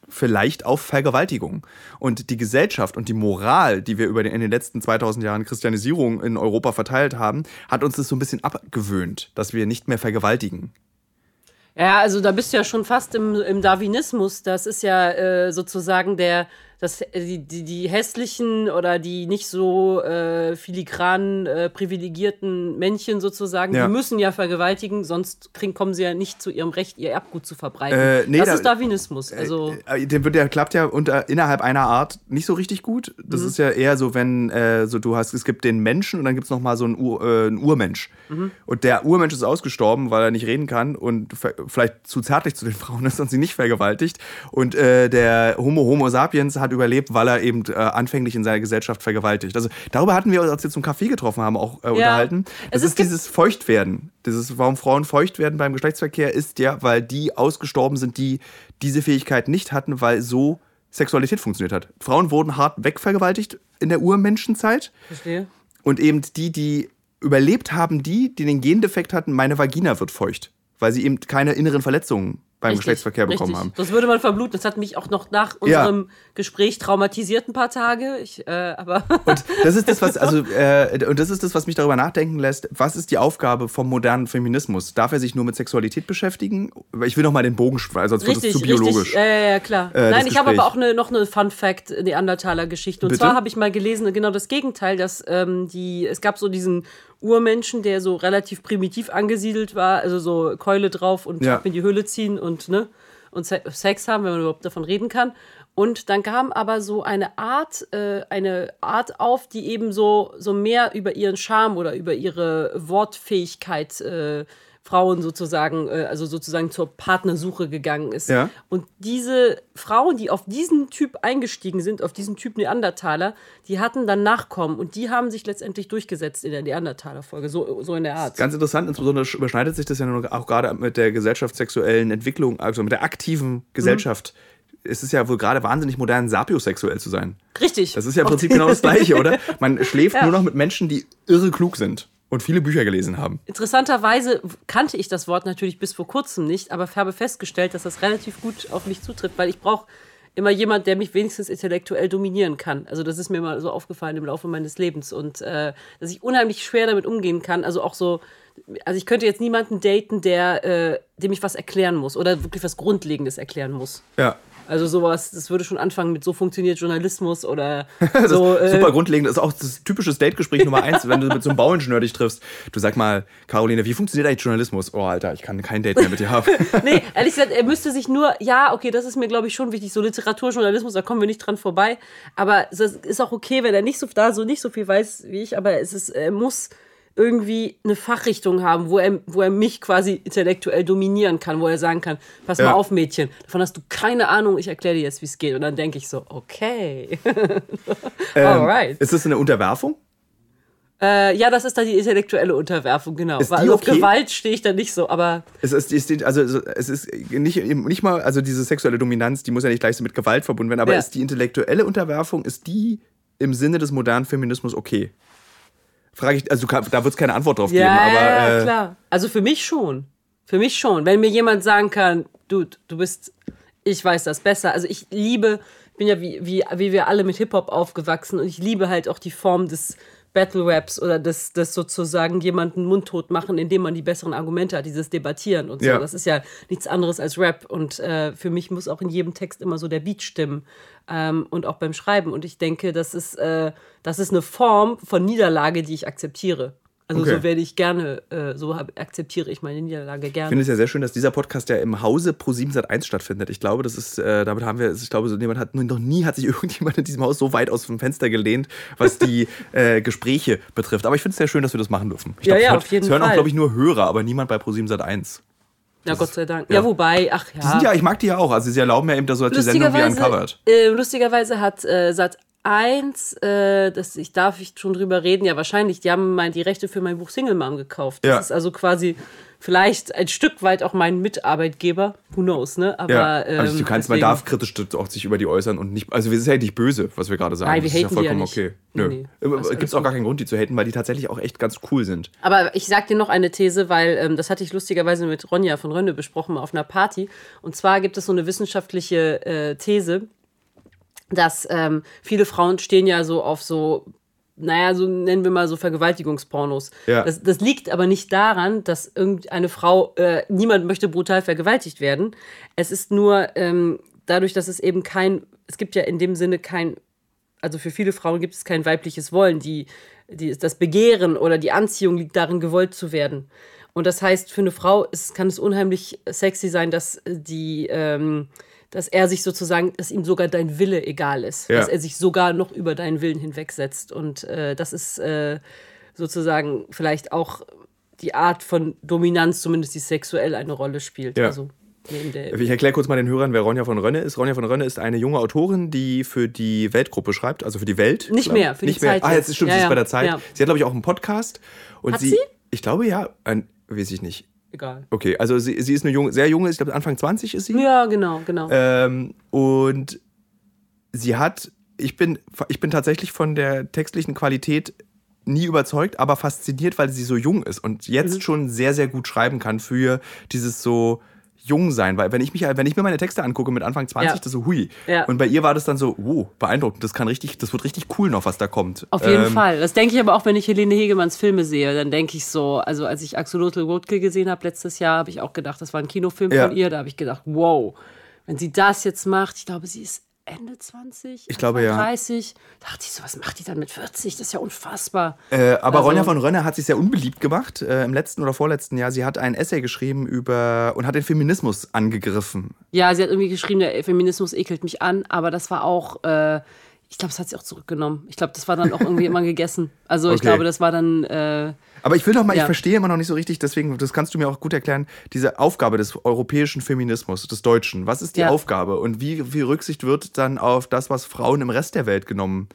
Speaker 1: vielleicht auf Vergewaltigung. Und die Gesellschaft und die Moral, die wir über den, in den letzten 2000 Jahren Christianisierung in Europa verteilt haben, hat uns das so ein bisschen abgewöhnt, dass wir nicht mehr vergewaltigen.
Speaker 2: Ja, also da bist du ja schon fast im, im Darwinismus. Das ist ja äh, sozusagen der, das, die, die, die hässlichen oder die nicht so äh, filigran äh, privilegierten Männchen sozusagen,
Speaker 1: Ja.
Speaker 2: die müssen ja vergewaltigen, sonst kriegen, kommen sie ja nicht zu ihrem Recht, ihr Erbgut zu verbreiten.
Speaker 1: Äh, nee,
Speaker 2: das
Speaker 1: da-
Speaker 2: ist Darwinismus. Also,
Speaker 1: Äh, Der, wird, der klappt ja unter, innerhalb einer Art nicht so richtig gut. Das
Speaker 2: Mhm.
Speaker 1: ist ja eher so, wenn äh, so du hast, es gibt den Menschen und dann gibt es nochmal so einen, Ur, äh, einen Urmensch.
Speaker 2: Mhm.
Speaker 1: Und der Urmensch ist ausgestorben, weil er nicht reden kann und vielleicht zu zärtlich zu den Frauen ist und sie nicht vergewaltigt. Und äh, der Homo Homo sapiens hat überlebt, weil er eben äh, anfänglich in seiner Gesellschaft vergewaltigt. Also darüber hatten wir uns, als wir zum Kaffee getroffen haben, auch äh, unterhalten. Es,
Speaker 2: Es
Speaker 1: ist dieses Feuchtwerden. Dieses, warum Frauen feucht werden beim Geschlechtsverkehr, ist ja, weil die ausgestorben sind, die diese Fähigkeit nicht hatten, weil so Sexualität funktioniert hat. Frauen wurden hart wegvergewaltigt in der Urmenschenzeit
Speaker 2: verstehe.
Speaker 1: und eben die, die überlebt haben, die, die den Gendefekt hatten, meine Vagina wird feucht, weil sie eben keine inneren Verletzungen beim
Speaker 2: Richtig,
Speaker 1: Geschlechtsverkehr bekommen
Speaker 2: richtig.
Speaker 1: haben.
Speaker 2: Das würde man verbluten. Das hat mich auch noch nach
Speaker 1: Ja.
Speaker 2: unserem Gespräch traumatisiert ein paar Tage. Ich, äh, aber
Speaker 1: Und das ist das, was, also, äh, und das ist das, was mich darüber nachdenken lässt. Was ist die Aufgabe vom modernen Feminismus? Darf er sich nur mit Sexualität beschäftigen? Ich will noch mal den Bogen spannen, sonst wird es zu biologisch.
Speaker 2: Richtig, ja, ja, ja, klar.
Speaker 1: Äh,
Speaker 2: Nein, ich habe aber auch eine, noch eine Fun Fact Neandertaler-Geschichte. Und
Speaker 1: Bitte?
Speaker 2: zwar habe ich mal gelesen, genau das Gegenteil, dass ähm, die, es gab so diesen Urmenschen, der so relativ primitiv angesiedelt war, also so Keule drauf und
Speaker 1: Ja.
Speaker 2: in die Höhle ziehen und ne und Se Sex haben, wenn man überhaupt davon reden kann. Und dann kam aber so eine Art, äh, eine Art auf, die eben so, so mehr über ihren Charme oder über ihre Wortfähigkeit äh, Frauen sozusagen, äh, also sozusagen zur Partnersuche gegangen ist.
Speaker 1: Ja.
Speaker 2: Und diese Frauen, die auf diesen Typ eingestiegen sind, auf diesen Typ Neandertaler, die hatten dann Nachkommen und die haben sich letztendlich durchgesetzt in der Neandertaler-Folge, so, so in der Art.
Speaker 1: Ganz interessant, insbesondere überschneidet sich das ja auch gerade mit der gesellschaftssexuellen Entwicklung, also mit der aktiven Gesellschaft. Es ist ja wohl gerade wahnsinnig modern, sapiosexuell zu sein.
Speaker 2: Richtig.
Speaker 1: Das ist ja im Prinzip genau das Gleiche, oder? Man schläft
Speaker 2: Ja.
Speaker 1: nur noch mit Menschen, die irre klug sind und viele Bücher gelesen haben.
Speaker 2: Interessanterweise kannte ich das Wort natürlich bis vor kurzem nicht, aber habe festgestellt, dass das relativ gut auf mich zutrifft, weil ich brauche immer jemand, der mich wenigstens intellektuell dominieren kann. Also das ist mir mal so aufgefallen im Laufe meines Lebens und äh, dass ich unheimlich schwer damit umgehen kann. Also auch so, also ich könnte jetzt niemanden daten, der äh, dem ich was erklären muss oder wirklich was Grundlegendes erklären muss.
Speaker 1: Ja.
Speaker 2: Also sowas, das würde schon anfangen mit so funktioniert Journalismus oder so. äh,
Speaker 1: super grundlegend. Das ist auch das typische Date-Gespräch Nummer eins, wenn du mit so einem Bauingenieur dich triffst. Du sag mal, Caroline, wie funktioniert eigentlich Journalismus? Oh, Alter, ich kann kein Date mehr mit dir haben.
Speaker 2: nee, ehrlich gesagt, er müsste sich nur, ja, okay, das ist mir, glaube ich, schon wichtig. So Literaturjournalismus, da kommen wir nicht dran vorbei. Aber es ist auch okay, wenn er nicht so da so nicht so viel weiß wie ich, aber es ist, er muss irgendwie eine Fachrichtung haben, wo er, wo er mich quasi intellektuell dominieren kann, wo er sagen kann, pass
Speaker 1: Ja.
Speaker 2: mal auf, Mädchen, davon hast du keine Ahnung, ich erkläre dir jetzt, wie es geht. Und dann denke ich so, okay.
Speaker 1: Ähm,
Speaker 2: Alright.
Speaker 1: Ist das eine Unterwerfung?
Speaker 2: Äh, ja, das ist dann die intellektuelle Unterwerfung, genau.
Speaker 1: Ist
Speaker 2: also auf
Speaker 1: okay?
Speaker 2: Gewalt stehe ich da nicht so, aber
Speaker 1: Es ist, ist die- also so- es ist nicht, nicht mal, also diese sexuelle Dominanz, die muss ja nicht gleich so mit Gewalt verbunden werden, aber
Speaker 2: Ja.
Speaker 1: ist die intellektuelle Unterwerfung, ist die im Sinne des modernen Feminismus okay? Frage ich, also da wird es keine Antwort drauf
Speaker 2: ja,
Speaker 1: geben, aber
Speaker 2: ja,
Speaker 1: äh,
Speaker 2: klar. Also für mich schon. Für mich schon. Wenn mir jemand sagen kann, Dude, du bist, ich weiß das besser. Also ich liebe, ich bin ja wie, wie, wie wir alle mit Hip-Hop aufgewachsen und ich liebe halt auch die Form des Battle Raps oder des, des sozusagen jemanden mundtot machen, indem man die besseren Argumente hat, dieses Debattieren und so.
Speaker 1: Ja.
Speaker 2: Das ist ja nichts anderes als Rap. Und äh, für mich muss auch in jedem Text immer so der Beat stimmen. Ähm, und auch beim Schreiben. Und ich denke, das ist, äh, das ist eine Form von Niederlage, die ich akzeptiere. Also
Speaker 1: Okay.
Speaker 2: so werde ich gerne, äh, so hab, akzeptiere ich meine Niederlage
Speaker 1: ich
Speaker 2: gerne.
Speaker 1: finde es ja sehr schön, dass dieser Podcast ja im Hause Pro7 Sat1 stattfindet. Ich glaube, das ist, äh, damit haben wir, ich glaube, so jemand hat noch nie hat sich irgendjemand in diesem Haus so weit aus dem Fenster gelehnt, was die äh, Gespräche betrifft. Aber ich finde es sehr schön, dass wir das machen dürfen. Ich
Speaker 2: Ja,
Speaker 1: glaub,
Speaker 2: ja,
Speaker 1: hören-
Speaker 2: auf jeden
Speaker 1: es hören auch,
Speaker 2: Fall.
Speaker 1: glaube ich, nur Hörer, aber niemand bei Pro7 Sat1.
Speaker 2: ja, Gott sei Dank.
Speaker 1: ja.
Speaker 2: Ja, wobei, ach ja.
Speaker 1: Die sind ja, ich mag die ja auch. Also sie erlauben ja eben da so die Sendung wie Uncovered.
Speaker 2: äh, lustigerweise hat äh, Sat 1, äh, das ich darf ich schon drüber reden, ja wahrscheinlich, die haben mein, die Rechte für mein Buch Single Mom gekauft. Das
Speaker 1: Ja.
Speaker 2: ist also quasi vielleicht ein Stück weit auch mein Mitarbeitgeber, who knows, ne? Aber
Speaker 1: Ja,
Speaker 2: ähm,
Speaker 1: also du kannst, man
Speaker 2: deswegen-
Speaker 1: darf kritisch auch sich über die äußern und nicht, also wir sind ja nicht böse, was wir gerade sagen.
Speaker 2: Nein, wir
Speaker 1: das ist ja
Speaker 2: haten ja
Speaker 1: vollkommen
Speaker 2: nicht.
Speaker 1: okay. Nö.
Speaker 2: nee, ist
Speaker 1: Gibt es auch gar keinen Grund, die zu haten, weil die tatsächlich auch echt ganz cool sind.
Speaker 2: Aber ich sag dir noch eine These, weil ähm, das hatte ich lustigerweise mit Ronja von Rönne besprochen auf einer Party. Und zwar gibt es so eine wissenschaftliche äh, These, dass ähm, viele Frauen stehen ja so auf so, naja, so nennen wir mal so Vergewaltigungspornos.
Speaker 1: Ja.
Speaker 2: Das, das liegt aber nicht daran, dass irgendeine Frau, äh, niemand möchte brutal vergewaltigt werden. Es ist nur ähm, dadurch, dass es eben kein, es gibt ja in dem Sinne kein also für viele Frauen gibt es kein weibliches Wollen. Die, die, das Begehren oder die Anziehung liegt darin, gewollt zu werden. Und das heißt, für eine Frau ist, kann es unheimlich sexy sein, dass die, ähm, dass er sich sozusagen, dass ihm sogar dein Wille egal ist.
Speaker 1: Ja.
Speaker 2: Dass er sich sogar noch über deinen Willen hinwegsetzt. Und äh, das ist äh, sozusagen vielleicht auch die Art von Dominanz, zumindest die sexuell eine Rolle spielt.
Speaker 1: Ja.
Speaker 2: Also
Speaker 1: Ich erkläre kurz mal den Hörern, wer Ronja von Rönne ist. Ronja von Rönne ist eine junge Autorin, die für die Weltgruppe schreibt, also für die Welt.
Speaker 2: Nicht
Speaker 1: glaub-
Speaker 2: mehr, für die
Speaker 1: Nicht mehr.
Speaker 2: Zeit
Speaker 1: Ah, jetzt stimmt,
Speaker 2: Ja,
Speaker 1: sie ist bei der Zeit.
Speaker 2: ja.
Speaker 1: Sie hat, glaube ich, auch einen Podcast. Und
Speaker 2: Hat
Speaker 1: sie,
Speaker 2: sie?
Speaker 1: Ich glaube ja, ein, weiß ich nicht.
Speaker 2: Egal.
Speaker 1: Okay, also sie, sie ist eine junge, sehr junge, ich glaube Anfang 20 ist sie.
Speaker 2: Ja, genau, genau.
Speaker 1: Ähm, und sie hat, ich bin, ich bin tatsächlich von der textlichen Qualität nie überzeugt, aber fasziniert, weil sie so jung ist und jetzt
Speaker 2: Mhm.
Speaker 1: schon sehr, sehr gut schreiben kann für dieses so jung sein, weil wenn ich mich, wenn ich mir meine Texte angucke mit Anfang 20,
Speaker 2: Ja.
Speaker 1: das so hui.
Speaker 2: Ja.
Speaker 1: Und bei ihr war das dann so, wow, beeindruckend, das kann richtig, das wird richtig cool noch, was da kommt.
Speaker 2: Auf jeden
Speaker 1: Ähm,
Speaker 2: Fall. Das denke ich aber auch, wenn ich Helene Hegemanns Filme sehe. Dann denke ich so, also als ich Axolotl Roadkill gesehen habe letztes Jahr, habe ich auch gedacht, das war ein Kinofilm
Speaker 1: Ja.
Speaker 2: von ihr. Da habe ich gedacht, wow, wenn sie das jetzt macht, ich glaube, sie ist Ende 20,
Speaker 1: Ich glaube,
Speaker 2: Anfang
Speaker 1: ja.
Speaker 2: 30. dachte ich so, was macht die dann mit 40? Das ist ja unfassbar.
Speaker 1: Äh, aber
Speaker 2: Also-
Speaker 1: Ronja von Rönne hat sich sehr unbeliebt gemacht äh, im letzten oder vorletzten Jahr. Sie hat ein Essay geschrieben über und hat den Feminismus angegriffen.
Speaker 2: Ja, sie hat irgendwie geschrieben, der Feminismus ekelt mich an, aber das war auch, äh, ich glaube, das hat sie auch zurückgenommen. Ich glaube, das war dann auch irgendwie immer gegessen. Also ich
Speaker 1: Okay.
Speaker 2: glaube, das war dann, äh,
Speaker 1: Aber ich will noch mal, ich
Speaker 2: Ja.
Speaker 1: verstehe immer noch nicht so richtig, deswegen, das kannst du mir auch gut erklären, diese Aufgabe des europäischen Feminismus, des Deutschen. Was ist die
Speaker 2: Ja.
Speaker 1: Aufgabe und wie, wie Rücksicht wird dann auf das, was Frauen im Rest der Welt genommen?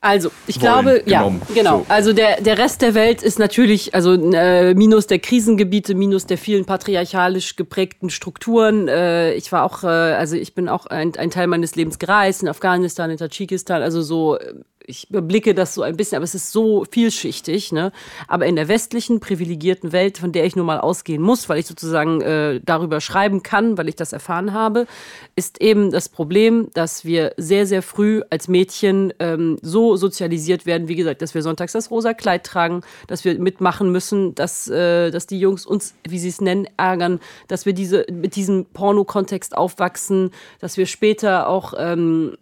Speaker 2: Also, ich
Speaker 1: wollen,
Speaker 2: glaube, ja,
Speaker 1: genommen.
Speaker 2: genau.
Speaker 1: So.
Speaker 2: Also der, der Rest der Welt ist natürlich, also äh, minus der Krisengebiete, minus der vielen patriarchalisch geprägten Strukturen. Äh, ich war auch, äh, also ich bin auch ein, ein Teil meines Lebens gereist, in Afghanistan, in Tadschikistan, also so, äh, ich überblicke das so ein bisschen, aber es ist so vielschichtig. Ne? Aber in der westlichen, privilegierten Welt, von der ich nun mal ausgehen muss, weil ich sozusagen äh, darüber schreiben kann, weil ich das erfahren habe, ist eben das Problem, dass wir sehr, sehr früh als Mädchen ähm, so sozialisiert werden, wie gesagt, dass wir sonntags das rosa Kleid tragen, dass wir mitmachen müssen, dass, äh, dass die Jungs uns, wie sie es nennen, ärgern, dass wir diese, mit diesem Porno-Kontext aufwachsen, dass wir später auch, ähm,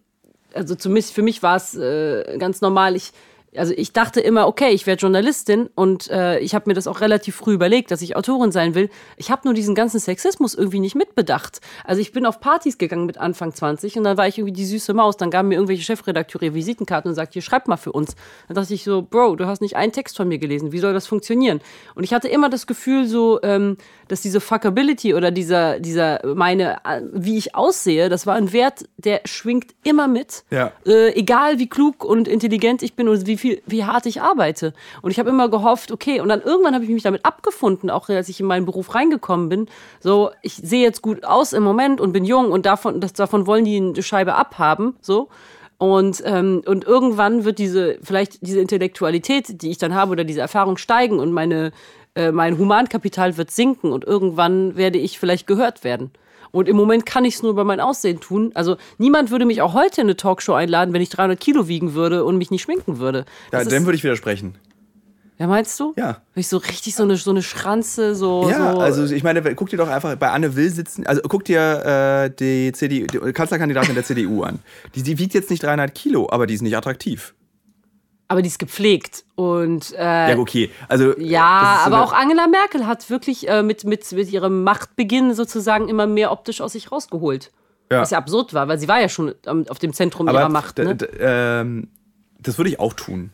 Speaker 2: also zumindest für mich war es äh, ganz normal, ich also ich dachte immer, okay, ich werde Journalistin und äh, ich habe mir das auch relativ früh überlegt, dass ich Autorin sein will. Ich habe nur diesen ganzen Sexismus irgendwie nicht mitbedacht. Also ich bin auf Partys gegangen mit Anfang 20 und dann war ich irgendwie die süße Maus. Dann gaben mir irgendwelche Chefredakteure Visitenkarten und sagten, hier schreib mal für uns. Dann dachte ich so, Bro, du hast nicht einen Text von mir gelesen. Wie soll das funktionieren? Und ich hatte immer das Gefühl so, ähm, dass diese Fuckability oder dieser, dieser meine, äh, wie ich aussehe, das war ein Wert, der schwingt immer mit.
Speaker 1: Ja.
Speaker 2: Äh, egal wie klug und intelligent ich bin und wie viel, wie hart ich arbeite. Und ich habe immer gehofft, okay, und dann irgendwann habe ich mich damit abgefunden, auch als ich in meinen Beruf reingekommen bin. So, ich sehe jetzt gut aus im Moment und bin jung und davon, das, davon wollen die eine Scheibe abhaben, so. Und, ähm, und irgendwann wird diese, vielleicht diese Intellektualität, die ich dann habe oder diese Erfahrung steigen und meine, äh, mein Humankapital wird sinken und irgendwann werde ich vielleicht gehört werden. Und im Moment kann ich es nur über mein Aussehen tun. Also niemand würde mich auch heute in eine Talkshow einladen, wenn ich 300 Kilo wiegen würde und mich nicht schminken würde.
Speaker 1: Ja,
Speaker 2: Das
Speaker 1: dem würde ich widersprechen.
Speaker 2: ja, meinst du?
Speaker 1: Ja.
Speaker 2: Wenn ich so richtig so eine, so eine Schranze, so.
Speaker 1: Ja,
Speaker 2: so,
Speaker 1: also ich meine, guck dir doch einfach bei Anne Will sitzen, also guck dir äh, die, CDU, die Kanzlerkandidatin der CDU an. Die, die wiegt jetzt nicht 300 Kilo, aber die ist nicht attraktiv.
Speaker 2: Aber die ist gepflegt. Und äh,
Speaker 1: Ja, okay. Also, das
Speaker 2: Ja,
Speaker 1: so
Speaker 2: aber auch Angela Merkel hat wirklich äh, mit, mit, mit ihrem Machtbeginn sozusagen immer mehr optisch aus sich rausgeholt.
Speaker 1: Ja.
Speaker 2: Was ja absurd war, weil sie war ja schon auf dem Zentrum ihrer Macht. Ne?
Speaker 1: ähm, das würde ich auch tun.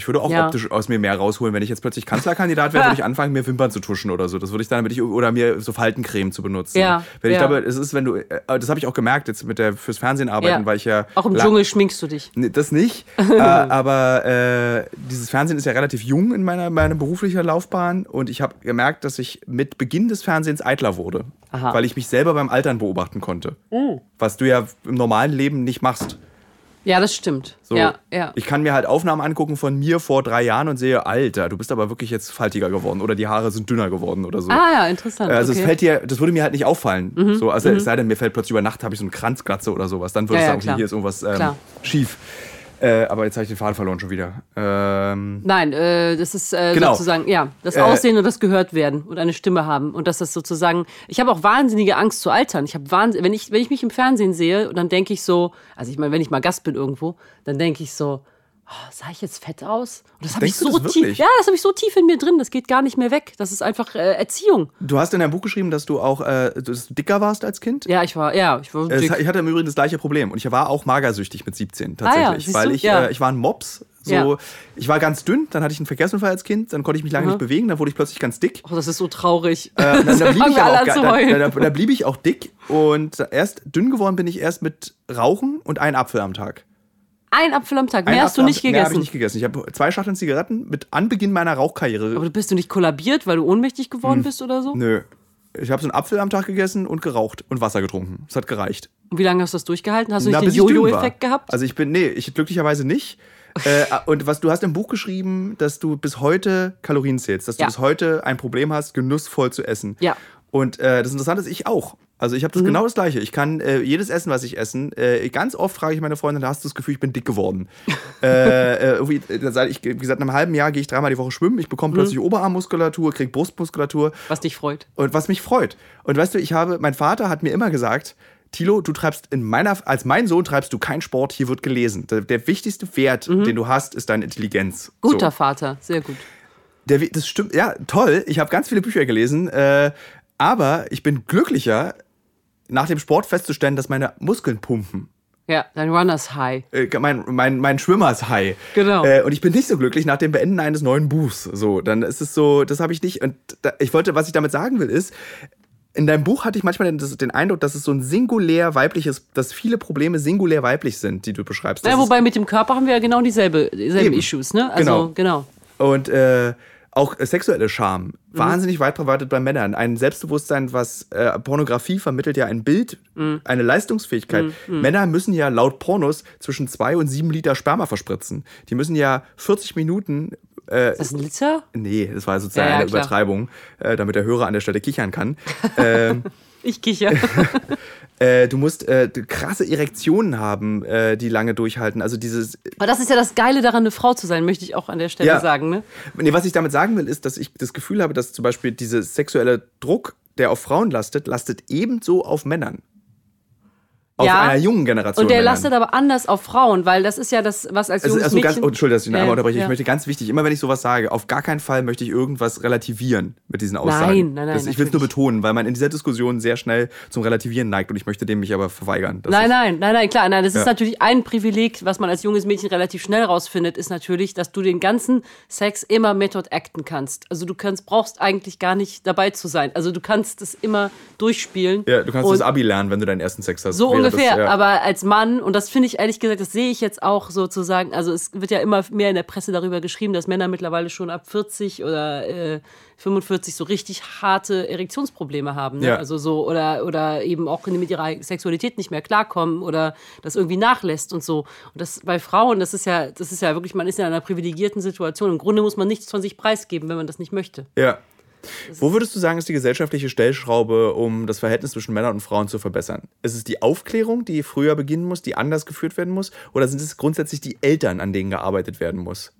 Speaker 1: Ich würde auch
Speaker 2: Ja.
Speaker 1: optisch aus mir mehr rausholen. Wenn ich jetzt plötzlich Kanzlerkandidat wäre, würde ich anfangen, mir Wimpern zu tuschen oder so. Das würde ich dann, damit ich, oder mir so Faltencreme zu benutzen.
Speaker 2: Ja,
Speaker 1: Wenn ich
Speaker 2: ja.
Speaker 1: glaube, es ist, wenn du, äh, das habe ich auch gemerkt jetzt mit der fürs Fernsehen arbeiten,
Speaker 2: Ja.
Speaker 1: weil ich ja.
Speaker 2: Auch im Dschungel schminkst du dich.
Speaker 1: Nee, das nicht. äh, aber äh, dieses Fernsehen ist ja relativ jung in meiner, meiner beruflichen Laufbahn und ich habe gemerkt, dass ich mit Beginn des Fernsehens eitler wurde,
Speaker 2: Aha.
Speaker 1: weil ich mich selber beim Altern beobachten konnte. Was du ja im normalen Leben nicht machst.
Speaker 2: Ja, das stimmt.
Speaker 1: So,
Speaker 2: Ja, ja.
Speaker 1: Ich kann mir halt Aufnahmen angucken von mir vor drei Jahren und sehe, Alter, du bist aber wirklich jetzt faltiger geworden oder die Haare sind dünner geworden oder so.
Speaker 2: Ah ja, interessant.
Speaker 1: Also
Speaker 2: okay. Mhm.
Speaker 1: es fällt dir, das würde mir halt nicht auffallen. So, also es sei denn, mir fällt plötzlich über Nacht habe ich so eine Kranzglatze oder sowas. Dann würde
Speaker 2: Ja,
Speaker 1: ich
Speaker 2: ja,
Speaker 1: sagen,
Speaker 2: klar.
Speaker 1: hier ist irgendwas ähm, schief. Äh, aber jetzt habe ich den Faden verloren schon wieder. Ähm,
Speaker 2: Nein, äh, das ist äh,
Speaker 1: Genau.
Speaker 2: sozusagen, ja, das
Speaker 1: Äh,
Speaker 2: Aussehen und das gehört werden und eine Stimme haben. Und dass das sozusagen, ich habe auch wahnsinnige Angst zu altern. Ich habe wahnsinn, wenn ich, wenn ich mich im Fernsehen sehe, dann denke ich so, also ich meine, wenn ich mal Gast bin irgendwo, dann denke ich so, oh, sah ich jetzt fett aus? Und das habe ich so tief, ja, das habe ich so tief in mir drin, das geht gar nicht mehr weg. Das ist einfach äh, Erziehung.
Speaker 1: du hast in deinem Buch geschrieben, dass du auch äh, dass du dicker warst als Kind.
Speaker 2: Ja, ich war, ja, ich war
Speaker 1: Äh,
Speaker 2: dick.
Speaker 1: Ich hatte im Übrigen das gleiche Problem und ich war auch magersüchtig mit 17 tatsächlich,
Speaker 2: Ah ja,
Speaker 1: weil ich
Speaker 2: Ja.
Speaker 1: äh, ich war ein Mops. So,
Speaker 2: Ja.
Speaker 1: ich war ganz dünn, dann hatte ich einen Verkehrsunfall als Kind, dann konnte ich mich lange
Speaker 2: Aha.
Speaker 1: nicht bewegen, dann wurde ich plötzlich ganz dick.
Speaker 2: Oh, das ist so traurig.
Speaker 1: Äh, dann, dann, blieb ich auch, da,
Speaker 2: heulen.
Speaker 1: da, blieb ich auch dick und erst dünn geworden bin ich erst mit Rauchen und einen Apfel am Tag.
Speaker 2: Ein Apfel am Tag, mehr hast du
Speaker 1: Apfel am-
Speaker 2: nicht
Speaker 1: Mehr habe ich
Speaker 2: gegessen.
Speaker 1: nicht gegessen. Ich habe zwei Schachteln Zigaretten mit Anbeginn meiner Rauchkarriere.
Speaker 2: Aber bist du nicht kollabiert, weil du ohnmächtig
Speaker 1: Hm.
Speaker 2: geworden bist oder so?
Speaker 1: Nö. Ich habe so einen Apfel am Tag gegessen und geraucht und Wasser getrunken. Das hat gereicht.
Speaker 2: Und wie lange hast du das durchgehalten? Hast du
Speaker 1: Na,
Speaker 2: nicht
Speaker 1: bis
Speaker 2: den. Jojo-Effekt gehabt?
Speaker 1: Also ich bin, nee, ich glücklicherweise nicht. äh, und was du hast im Buch geschrieben, dass du bis heute Kalorien zählst, dass du
Speaker 2: Ja.
Speaker 1: bis heute ein Problem hast, genussvoll zu essen.
Speaker 2: Ja.
Speaker 1: Und äh, das Interessante ist, ich auch. Also ich habe
Speaker 2: Mhm.
Speaker 1: das genau das Gleiche. Ich kann äh, jedes Essen, was ich essen, äh, ganz oft frage ich meine Freundin, hast du das Gefühl, ich bin dick geworden? äh, äh, irgendwie, äh, seit ich, wie gesagt, in einem halben Jahr gehe ich dreimal die Woche schwimmen. Ich
Speaker 2: Mhm.
Speaker 1: bekomme plötzlich Oberarmmuskulatur, kriege Brustmuskulatur.
Speaker 2: Was dich freut.
Speaker 1: Und was mich freut. Und weißt du, ich habe, mein Vater hat mir immer gesagt, Tilo, du treibst in meiner, als mein Sohn treibst du keinen Sport, hier wird gelesen. Der, der wichtigste Wert, den du hast, ist deine Intelligenz.
Speaker 2: Mhm. Guter
Speaker 1: So.
Speaker 2: Vater, sehr gut.
Speaker 1: Der, das stimmt, ja, toll. Ich habe ganz viele Bücher gelesen, äh, aber ich bin glücklicher, nach dem Sport festzustellen, dass meine Muskeln pumpen.
Speaker 2: Ja, dein Runners High.
Speaker 1: Äh, mein, mein, mein Schwimmershigh.
Speaker 2: Genau.
Speaker 1: Äh, und ich bin nicht so glücklich nach dem Beenden eines neuen Buchs. So, dann ist es so, das habe ich nicht. Und da, ich wollte, was ich damit sagen will, ist, in deinem Buch hatte ich manchmal den, den Eindruck, dass es so ein singulär weibliches, dass viele Probleme singulär weiblich sind, die du beschreibst. Das
Speaker 2: Ja, wobei mit dem Körper haben wir ja genau dieselbe, dieselben
Speaker 1: Eben.
Speaker 2: Issues, ne? Also, genau.
Speaker 1: Und äh, auch äh, sexuelle Scham,
Speaker 2: Mhm.
Speaker 1: wahnsinnig weit verbreitet bei Männern. Ein Selbstbewusstsein, was äh, Pornografie vermittelt ja ein Bild,
Speaker 2: Mhm.
Speaker 1: eine Leistungsfähigkeit. Männer müssen ja laut Pornos zwischen zwei und sieben Liter Sperma verspritzen. Die müssen ja 40 Minuten. Äh,
Speaker 2: Ist das ein Liter?
Speaker 1: nee, das war sozusagen
Speaker 2: Ja, ja,
Speaker 1: eine
Speaker 2: klar.
Speaker 1: Übertreibung, äh, damit der Hörer an der Stelle kichern kann. ähm,
Speaker 2: Ich kicher.
Speaker 1: äh, du musst äh, krasse Erektionen haben, äh, die lange durchhalten. Also dieses
Speaker 2: Aber das ist ja das Geile daran, eine Frau zu sein, möchte ich auch an der Stelle
Speaker 1: Ja.
Speaker 2: sagen, ne?
Speaker 1: Nee, was ich damit sagen will, ist, dass ich das Gefühl habe, dass zum Beispiel dieser sexuelle Druck, der auf Frauen lastet, lastet ebenso auf Männern. Auf
Speaker 2: Ja.
Speaker 1: einer jungen Generation.
Speaker 2: Und der
Speaker 1: Männern.
Speaker 2: lastet aber anders auf Frauen, weil das ist ja das, was als
Speaker 1: Also,
Speaker 2: junges
Speaker 1: also ganz,
Speaker 2: Mädchen...
Speaker 1: oh, Entschuldigung, dass ich den einmal unterbreche.
Speaker 2: ja.
Speaker 1: Ich möchte ganz wichtig, immer wenn ich sowas sage, auf gar keinen Fall möchte ich irgendwas relativieren mit diesen Aussagen.
Speaker 2: Nein, nein, nein,
Speaker 1: Das, ich will es nur betonen, weil man in dieser Diskussion sehr schnell zum Relativieren neigt und ich möchte dem mich aber verweigern.
Speaker 2: Nein, nein, nein, nein, klar. Nein, das
Speaker 1: Ja.
Speaker 2: ist natürlich ein Privileg, was man als junges Mädchen relativ schnell rausfindet, ist natürlich, dass du den ganzen Sex immer Method acten kannst. Also du kannst, brauchst eigentlich gar nicht dabei zu sein. Also du kannst es immer durchspielen.
Speaker 1: Ja, du kannst das Abi lernen, wenn du deinen ersten Sex hast.
Speaker 2: So ungefähr,
Speaker 1: Das, ja.
Speaker 2: aber als Mann, und das finde ich ehrlich gesagt, das sehe ich jetzt auch sozusagen, also es wird ja immer mehr in der Presse darüber geschrieben, dass Männer mittlerweile schon ab 40 oder äh, 45 so richtig harte Erektionsprobleme haben. Ne?
Speaker 1: Ja.
Speaker 2: Also so, oder, oder eben auch mit ihrer Sexualität nicht mehr klarkommen oder das irgendwie nachlässt und so. Und das bei Frauen, das ist ja, das ist ja wirklich, man ist in einer privilegierten Situation. Im Grunde muss man nichts von sich preisgeben, wenn man das nicht möchte.
Speaker 1: Ja. Wo würdest du sagen, ist die gesellschaftliche Stellschraube, um das Verhältnis zwischen Männern und Frauen zu verbessern? Ist es die Aufklärung, die früher beginnen muss, die anders geführt werden muss? Oder sind es grundsätzlich die Eltern, an denen gearbeitet werden muss?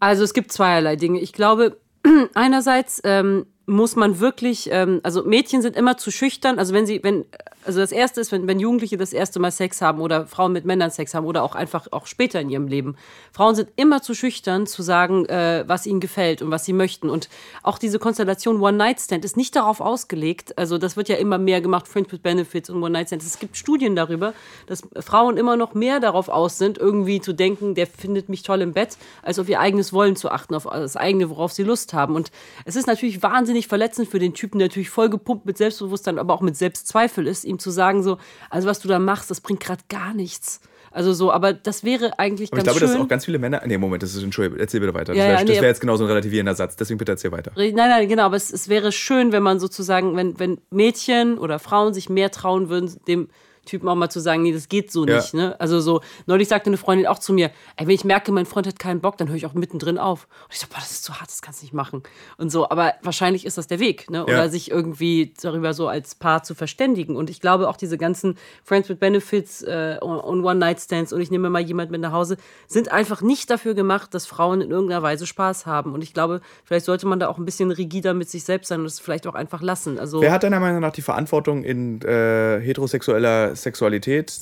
Speaker 2: Also es gibt zweierlei Dinge. Ich glaube, einerseits ähm, muss man wirklich, ähm, also Mädchen sind immer zu schüchtern. Also wenn sie, wenn, also das erste ist, wenn, wenn Jugendliche das erste Mal Sex haben oder Frauen mit Männern Sex haben oder auch einfach auch später in ihrem Leben. Frauen sind immer zu schüchtern zu sagen, äh, was ihnen gefällt und was sie möchten. Und auch diese Konstellation One-Night-Stand ist nicht darauf ausgelegt. Also das wird ja immer mehr gemacht, Friends with Benefits und One-Night-Stand. Es gibt Studien darüber, dass Frauen immer noch mehr darauf aus sind, irgendwie zu denken, der findet mich toll im Bett, als auf ihr eigenes Wollen zu achten, auf das eigene, worauf sie Lust haben. Und es ist natürlich wahnsinnig verletzend für den Typen, der natürlich voll gepumpt mit Selbstbewusstsein, aber auch mit Selbstzweifel ist, ihm zu sagen so, also was du da machst, das bringt gerade gar nichts. Also so, aber das wäre eigentlich
Speaker 1: Aber ich
Speaker 2: ganz
Speaker 1: glaube, dass
Speaker 2: schön.
Speaker 1: auch ganz viele Männer. Nee, Moment, das ist Entschuldigung, erzähl bitte weiter. Das
Speaker 2: Ja,
Speaker 1: wäre
Speaker 2: nee,
Speaker 1: wär jetzt genauso ein relativierender Satz, deswegen bitte erzähl weiter.
Speaker 2: Nein, nein, genau, aber es, es wäre schön, wenn man sozusagen, wenn, wenn Mädchen oder Frauen sich mehr trauen würden, dem Typen auch mal zu sagen, nee, das geht so
Speaker 1: Ja.
Speaker 2: nicht. Ne? Also so, neulich sagte eine Freundin auch zu mir, ey, wenn ich merke, mein Freund hat keinen Bock, dann höre ich auch mittendrin auf. Und ich so, boah, das ist zu hart, das kannst du nicht machen. Und so, aber wahrscheinlich ist das der Weg, ne? Oder
Speaker 1: Ja.
Speaker 2: sich irgendwie darüber so als Paar zu verständigen. Und ich glaube auch diese ganzen Friends with Benefits äh, und One-Night-Stands und ich nehme mal jemand mit nach Hause, sind einfach nicht dafür gemacht, dass Frauen in irgendeiner Weise Spaß haben. Und ich glaube, vielleicht sollte man da auch ein bisschen rigider mit sich selbst sein und es vielleicht auch einfach lassen. Also
Speaker 1: Wer hat deiner Meinung nach die Verantwortung in äh, heterosexueller Sexualität?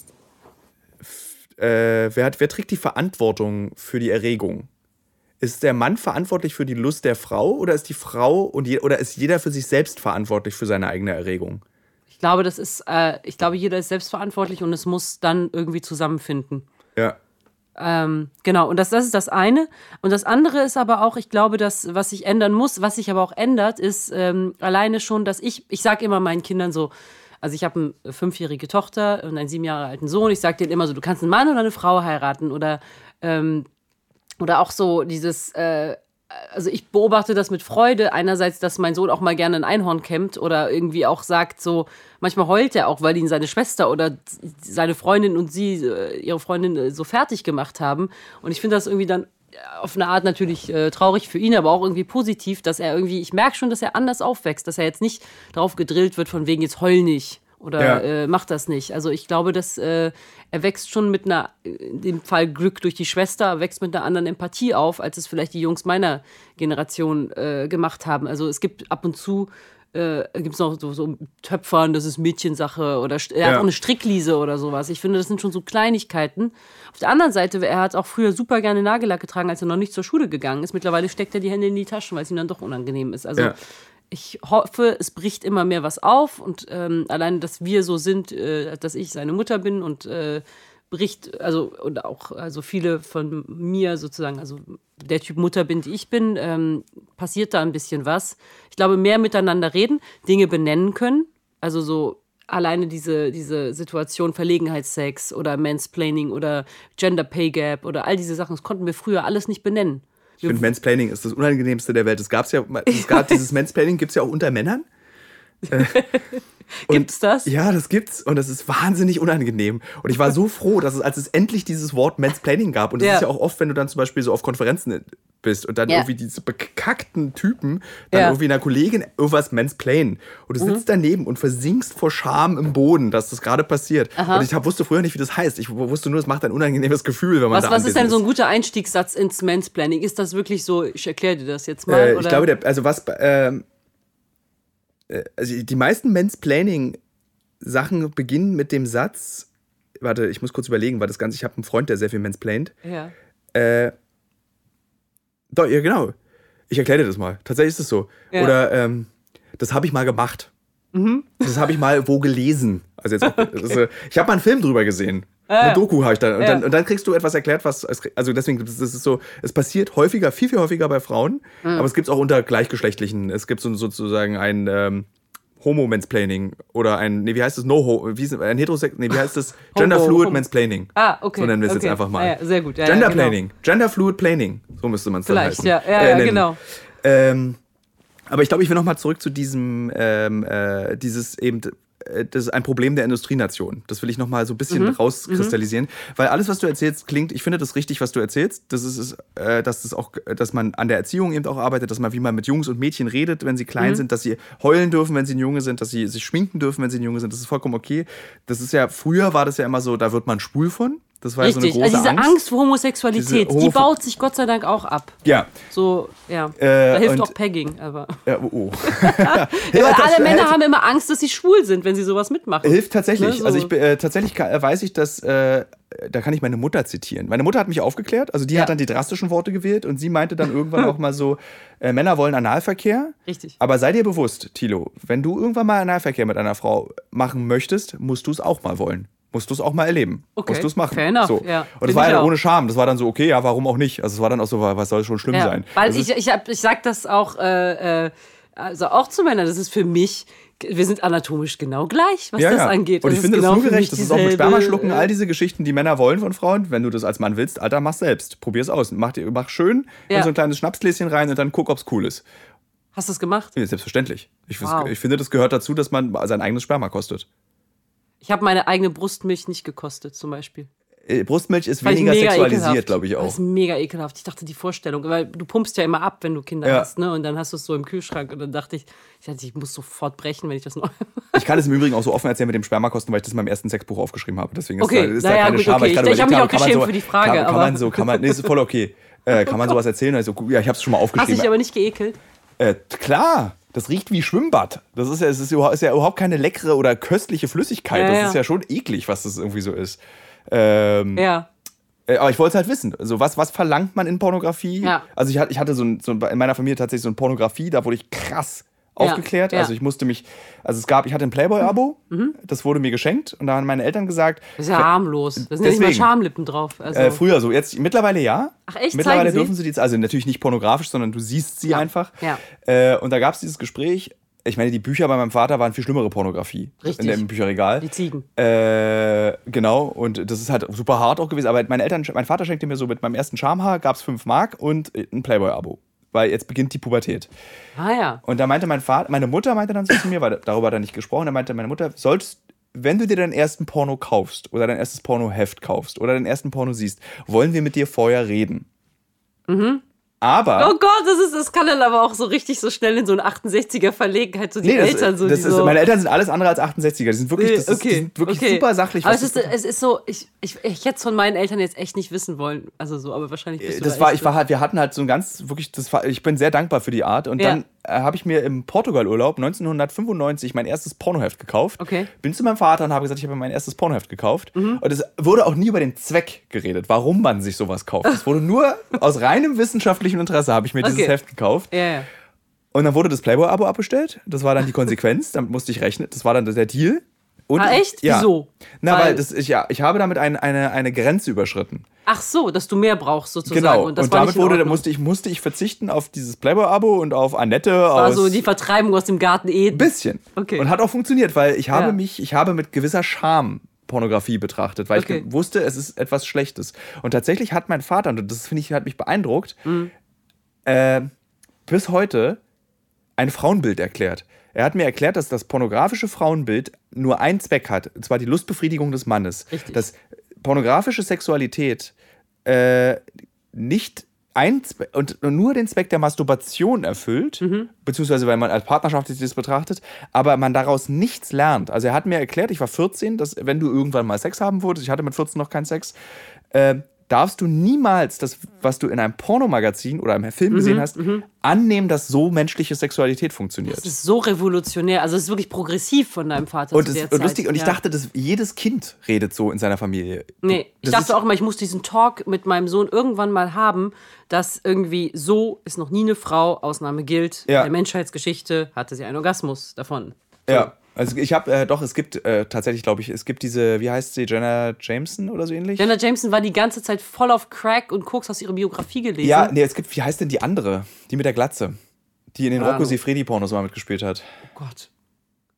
Speaker 1: Äh, wer, hat, wer trägt die Verantwortung für die Erregung? Ist der Mann verantwortlich für die Lust der Frau oder ist die Frau und je, oder ist jeder für sich selbst verantwortlich für seine eigene Erregung?
Speaker 2: ich glaube, das ist, äh, ich glaube, jeder ist selbstverantwortlich und es muss dann irgendwie zusammenfinden.
Speaker 1: Ja.
Speaker 2: Ähm, genau, und das, das ist das eine. Und das andere ist aber auch, ich glaube, dass, was sich ändern muss, was sich aber auch ändert, ist ähm, alleine schon, dass ich, ich sage immer meinen Kindern so, also ich habe eine fünfjährige Tochter und einen sieben Jahre alten Sohn, ich sage denen immer so, du kannst einen Mann oder eine Frau heiraten oder, ähm, oder auch so dieses, äh, also ich beobachte das mit Freude. Einerseits, dass mein Sohn auch mal gerne ein Einhorn kämmt oder irgendwie auch sagt, so, manchmal heult er auch, weil ihn seine Schwester oder seine Freundin und sie, äh, ihre Freundin, äh, so fertig gemacht haben. Und ich finde das irgendwie dann auf eine Art natürlich äh, traurig für ihn, aber auch irgendwie positiv, dass er irgendwie, ich merke schon, dass er anders aufwächst, dass er jetzt nicht darauf gedrillt wird, von wegen jetzt heul nicht oder
Speaker 1: Ja.
Speaker 2: äh, macht das nicht. Also ich glaube, dass äh, er wächst schon mit einer, in dem Fall Glück durch die Schwester, wächst mit einer anderen Empathie auf, als es vielleicht die Jungs meiner Generation äh, gemacht haben. Also es gibt ab und zu äh, gibt es noch so, so Töpfern, das ist Mädchensache oder er hat
Speaker 1: Ja.
Speaker 2: auch eine Strickliese oder sowas. Ich finde, das sind schon so Kleinigkeiten. Auf der anderen Seite, er hat auch früher super gerne Nagellack getragen, als er noch nicht zur Schule gegangen ist. Mittlerweile steckt er die Hände in die Taschen, weil es ihm dann doch unangenehm ist. Also
Speaker 1: Ja.
Speaker 2: ich hoffe, es bricht immer mehr was auf und ähm, allein, dass wir so sind, äh, dass ich seine Mutter bin und äh, bricht, also und auch also viele von mir sozusagen, also der Typ Mutter bin, die ich bin, ähm, passiert da ein bisschen was. Ich glaube, mehr miteinander reden, Dinge benennen können, also so alleine diese, diese Situation Verlegenheitssex oder Mansplaining oder Gender Pay Gap oder all diese Sachen, das konnten wir früher alles nicht benennen.
Speaker 1: Ich finde, Mansplaining ist das Unangenehmste der Welt. Es gab's ja, es gab dieses Mansplaining gibt es ja auch unter Männern.
Speaker 2: Gibt's das?
Speaker 1: Ja, das gibt's und das ist wahnsinnig unangenehm. Und ich war so froh, dass es, als es endlich dieses Wort Mansplaining gab, und das
Speaker 2: Ja.
Speaker 1: ist ja auch oft, wenn du dann zum Beispiel so auf Konferenzen bist und dann
Speaker 2: Ja.
Speaker 1: irgendwie diese bekackten Typen dann
Speaker 2: Ja.
Speaker 1: irgendwie einer Kollegin irgendwas mansplainen und du
Speaker 2: Mhm.
Speaker 1: sitzt daneben und versinkst vor Scham im Boden, dass das gerade passiert. Und ich hab, wusste früher nicht, wie das heißt. Ich wusste nur, es macht ein unangenehmes Gefühl, wenn man
Speaker 2: Was,
Speaker 1: da
Speaker 2: was ist denn so ein guter Einstiegssatz ins Mansplaining? Ist das wirklich so, ich erkläre dir das jetzt mal?
Speaker 1: Äh, ich glaube, der, also was, äh, also die meisten Mansplaining-Sachen beginnen mit dem Satz, warte, ich muss kurz überlegen, weil das Ganze, ich habe einen Freund, der sehr viel mansplaint.
Speaker 2: Ja.
Speaker 1: Äh, doch, ja, genau. Ich erkläre dir das mal. Tatsächlich ist es so.
Speaker 2: Ja.
Speaker 1: Oder ähm, das habe ich mal gemacht. Das habe ich mal wo gelesen. Also jetzt das ist, äh, ich habe mal einen Film drüber gesehen. Eine Doku habe ich da. Und,
Speaker 2: Ja.
Speaker 1: dann. und dann kriegst du etwas erklärt, was. Also deswegen, das ist so, es passiert häufiger, viel, viel häufiger bei Frauen. Aber es gibt es auch unter Gleichgeschlechtlichen. Es gibt so, sozusagen ein ähm, Homo-Mansplaining oder ein, nee, wie heißt das? No-Ho, wie ist es? Ein Heterosex, nee, wie heißt das? Gender-Fluid. Mansplaining.
Speaker 2: Ah, okay.
Speaker 1: So nennen wir es
Speaker 2: okay.
Speaker 1: jetzt einfach mal.
Speaker 2: Ah, ja, sehr gut. Ja, ja,
Speaker 1: Gender
Speaker 2: genau.
Speaker 1: Planning. Gender Fluid Planning. So müsste man es dann
Speaker 2: Vielleicht,
Speaker 1: heißen.
Speaker 2: ja, ja,
Speaker 1: Äh,
Speaker 2: ja genau.
Speaker 1: Ähm, aber ich glaube, ich will noch mal zurück zu diesem, ähm, äh, dieses eben, das ist ein Problem der Industrienation. Das will ich noch mal so ein bisschen
Speaker 2: Mhm.
Speaker 1: rauskristallisieren, weil alles, was du erzählst, klingt, ich finde das richtig, was du erzählst. Das ist, äh, dass das auch, dass man an der Erziehung eben auch arbeitet, dass man, wie man mit Jungs und Mädchen redet, wenn sie klein
Speaker 2: Mhm.
Speaker 1: sind, dass sie heulen dürfen, wenn sie ein Junge sind, dass sie sich schminken dürfen, wenn sie ein Junge sind. Das ist vollkommen okay. Das ist ja, früher war das ja immer so, da wird man schwul von. Das war ja so
Speaker 2: Richtig.
Speaker 1: eine große
Speaker 2: Also diese Angst vor Homosexualität,
Speaker 1: Diese
Speaker 2: die baut sich Gott sei Dank auch ab.
Speaker 1: Ja.
Speaker 2: So, ja.
Speaker 1: Äh,
Speaker 2: da hilft auch Pegging, aber.
Speaker 1: ja oh, oh.
Speaker 2: Ja, alle Männer haben immer Angst, dass sie schwul sind, wenn sie sowas mitmachen.
Speaker 1: Hilft tatsächlich.
Speaker 2: Ne, so.
Speaker 1: Also ich äh, tatsächlich weiß ich, dass äh, da kann ich meine Mutter zitieren. Meine Mutter hat mich aufgeklärt. Also die
Speaker 2: Ja.
Speaker 1: hat dann die drastischen Worte gewählt und sie meinte dann irgendwann auch mal so: äh, Männer wollen Analverkehr.
Speaker 2: Richtig.
Speaker 1: Aber sei dir bewusst, Tilo, wenn du irgendwann mal Analverkehr mit einer Frau machen möchtest, musst du es auch mal wollen. Musst du es auch mal erleben.
Speaker 2: Okay,
Speaker 1: Musst du es machen.
Speaker 2: fair enough,
Speaker 1: So.
Speaker 2: ja.
Speaker 1: Und das war ja ohne Scham. Das war dann so, okay, ja, warum auch nicht? Also es war dann auch so, was soll schon schlimm
Speaker 2: Ja,
Speaker 1: sein?
Speaker 2: weil
Speaker 1: Das
Speaker 2: ich, ich, hab, ich sag das auch, äh, äh, also auch zu Männern, das ist für mich, wir sind anatomisch genau gleich, was
Speaker 1: ja,
Speaker 2: das
Speaker 1: ja.
Speaker 2: angeht.
Speaker 1: Und ich
Speaker 2: ist
Speaker 1: finde das
Speaker 2: genau
Speaker 1: nur gerecht. Das ist auch mit Spermaschlucken,
Speaker 2: äh,
Speaker 1: all diese Geschichten, die Männer wollen von Frauen. Wenn du das als Mann willst, Alter, mach selbst. Probier's aus. Mach, dir- mach schön in
Speaker 2: Ja.
Speaker 1: so ein kleines Schnapsgläschen rein und dann guck, ob's cool ist.
Speaker 2: Hast du es gemacht?
Speaker 1: Ja, selbstverständlich. Ich,
Speaker 2: Wow.
Speaker 1: ich finde, das gehört dazu, dass man sein eigenes Sperma kostet.
Speaker 2: Ich habe meine eigene Brustmilch nicht gekostet, zum Beispiel.
Speaker 1: Äh, Brustmilch ist
Speaker 2: Fand ich
Speaker 1: weniger
Speaker 2: mega
Speaker 1: sexualisiert, glaube ich
Speaker 2: Das
Speaker 1: auch.
Speaker 2: ist mega ekelhaft. Ich dachte, die Vorstellung, weil du pumpst ja immer ab, wenn du Kinder
Speaker 1: Ja.
Speaker 2: hast, ne? Und dann hast du es so im Kühlschrank und dann dachte ich, ich, dachte, ich muss sofort brechen, wenn ich das noch.
Speaker 1: Ich kann es im Übrigen auch so offen erzählen mit dem Spermakosten, weil ich das in meinem ersten Sexbuch aufgeschrieben habe. Deswegen ist,
Speaker 2: Okay,
Speaker 1: da, ist
Speaker 2: naja,
Speaker 1: da keine
Speaker 2: gut,
Speaker 1: Scham.
Speaker 2: okay. Ich- ich hab
Speaker 1: überlegt
Speaker 2: mich
Speaker 1: habe,
Speaker 2: auch geschämt
Speaker 1: so,
Speaker 2: für die Frage,
Speaker 1: Kann, kann man so, kann man, nee, ist voll okay. Äh, kann man sowas erzählen? Also, ja, ich habe es schon mal
Speaker 2: Hast
Speaker 1: aufgeschrieben.
Speaker 2: dich aber nicht geekelt?
Speaker 1: Äh, klar, das riecht wie Schwimmbad. Das ist ja, es ist, überhaupt- ist ja überhaupt keine leckere oder köstliche Flüssigkeit.
Speaker 2: Ja,
Speaker 1: das
Speaker 2: ja.
Speaker 1: ist ja schon eklig, was das irgendwie so ist. Ähm,
Speaker 2: Ja.
Speaker 1: äh, aber ich wollte es halt wissen. Also, was, was verlangt man in Pornografie?
Speaker 2: Ja.
Speaker 1: Also, ich hatte, ich hatte so, ein, so in meiner Familie tatsächlich so eine Pornografie, da wurde ich krass aufgeklärt.
Speaker 2: ja. Mhm.
Speaker 1: Also, ich musste mich, also, es gab, ich hatte ein Playboy-Abo, das wurde mir geschenkt und da haben meine Eltern gesagt,
Speaker 2: Das ist ja harmlos. Da sind ja nicht mal
Speaker 1: Deswegen.
Speaker 2: Schamlippen drauf. Also,
Speaker 1: äh, früher so, jetzt mittlerweile ja.
Speaker 2: Ach, echt?
Speaker 1: Mittlerweile
Speaker 2: Sie?
Speaker 1: dürfen sie die, also natürlich nicht pornografisch, sondern du siehst sie einfach.
Speaker 2: ja.
Speaker 1: Äh, und da gab es dieses Gespräch. Ich meine, die Bücher bei meinem Vater waren viel schlimmere Pornografie
Speaker 2: Richtig.
Speaker 1: in dem Bücherregal.
Speaker 2: die Ziegen.
Speaker 1: Äh, genau, und das ist halt super hart auch gewesen. Aber meine Eltern, mein Vater schenkte mir so mit meinem ersten Schamhaar, gab es 5 Mark und ein Playboy-Abo. Weil jetzt beginnt die Pubertät.
Speaker 2: Ah ja.
Speaker 1: Und da meinte mein Vater, meine Mutter meinte dann so zu mir, weil darüber hat er nicht gesprochen, da meinte meine Mutter, solltest, wenn du dir deinen ersten Porno kaufst oder dein erstes Pornoheft kaufst oder deinen ersten Porno siehst, wollen wir mit dir vorher reden. Aber.
Speaker 2: Oh Gott, das, ist, das kann dann aber auch so richtig so schnell in so eine 68er Verlegenheit, so die
Speaker 1: Nee, das,
Speaker 2: Eltern so,
Speaker 1: das
Speaker 2: die
Speaker 1: ist,
Speaker 2: so.
Speaker 1: meine Eltern sind alles andere als 68er. Die sind wirklich,
Speaker 2: Nee,
Speaker 1: das ist, die sind wirklich
Speaker 2: okay.
Speaker 1: super sachlich.
Speaker 2: Aber es ist, es ist so, ich, ich, ich hätte es von meinen Eltern jetzt echt nicht wissen wollen. Also so, aber wahrscheinlich bist du
Speaker 1: das
Speaker 2: da
Speaker 1: war, ich war halt, wir hatten halt so ein ganz, wirklich, das war, ich bin sehr dankbar für die Art. Und
Speaker 2: Ja.
Speaker 1: dann habe ich mir im Portugal-Urlaub 1995 mein erstes Pornoheft gekauft.
Speaker 2: Okay.
Speaker 1: Bin zu meinem Vater und habe gesagt, ich habe mir mein erstes Pornoheft gekauft.
Speaker 2: Mhm.
Speaker 1: Und es wurde auch nie über den Zweck geredet, warum man sich sowas kauft. Es wurde nur aus reinem wissenschaftlichem Interesse habe ich mir dieses
Speaker 2: Okay.
Speaker 1: Heft gekauft.
Speaker 2: Ja, ja.
Speaker 1: Und dann wurde das Playboy-Abo abbestellt. Das war dann die Konsequenz. damit musste ich rechnen. Das war dann der Deal. Und
Speaker 2: Ah, echt?
Speaker 1: Ja.
Speaker 2: Wieso?
Speaker 1: Na, weil,
Speaker 2: Weil-
Speaker 1: das, ich, ja, ich habe damit ein, eine, eine Grenze überschritten.
Speaker 2: Ach so, dass du mehr brauchst sozusagen.
Speaker 1: Genau.
Speaker 2: Und, das
Speaker 1: Und,
Speaker 2: war
Speaker 1: damit wurde, musste ich, musste ich verzichten auf dieses Playboy-Abo und auf Annette.
Speaker 2: war
Speaker 1: aus
Speaker 2: so die Vertreibung aus dem Garten Eden.
Speaker 1: bisschen.
Speaker 2: Okay.
Speaker 1: Und hat auch funktioniert, weil ich habe
Speaker 2: Ja.
Speaker 1: mich, ich habe mit gewisser Scham Pornografie betrachtet, weil
Speaker 2: Okay.
Speaker 1: ich wusste, es ist etwas Schlechtes. Und tatsächlich hat mein Vater, und das finde ich, hat mich beeindruckt,
Speaker 2: Mhm.
Speaker 1: äh, bis heute ein Frauenbild erklärt. Er hat mir erklärt, dass das pornografische Frauenbild nur einen Zweck hat, und zwar die Lustbefriedigung des Mannes.
Speaker 2: Richtig.
Speaker 1: Dass pornografische Sexualität äh, nicht ein Zwe und nur den Zweck der Masturbation erfüllt,
Speaker 2: Mhm.
Speaker 1: beziehungsweise weil man als partnerschaftlich das betrachtet, aber man daraus nichts lernt. Also er hat mir erklärt, ich war 14, dass wenn du irgendwann mal Sex haben würdest, ich hatte mit 14 noch keinen Sex, äh, darfst du niemals das, was du in einem Pornomagazin oder einem Film
Speaker 2: Mhm,
Speaker 1: gesehen hast, annehmen, dass so menschliche Sexualität funktioniert.
Speaker 2: Das ist so revolutionär. Also, es ist wirklich progressiv von deinem Vater
Speaker 1: Und,
Speaker 2: zu der
Speaker 1: und lustig, und ich
Speaker 2: ja.
Speaker 1: dachte, dass jedes Kind redet so in seiner Familie.
Speaker 2: Nee, ich
Speaker 1: Das
Speaker 2: dachte
Speaker 1: ist-
Speaker 2: auch immer, ich muss diesen Talk mit meinem Sohn irgendwann mal haben, dass irgendwie so ist noch nie eine Frau, Ausnahme gilt.
Speaker 1: Ja.
Speaker 2: In der Menschheitsgeschichte hatte sie einen Orgasmus davon.
Speaker 1: Ja, also ich habe, äh, doch, es gibt äh, tatsächlich, glaube ich, es gibt diese, wie heißt sie, Jenna Jameson oder so ähnlich?
Speaker 2: Jenna Jameson war die ganze Zeit voll auf Crack und Koks aus ihrer Biografie gelesen.
Speaker 1: ja, nee, es gibt, wie heißt denn die andere? Die mit der Glatze. Die in den
Speaker 2: Keine
Speaker 1: Rocco. Sifredi-Pornos mal mitgespielt hat.
Speaker 2: Oh Gott.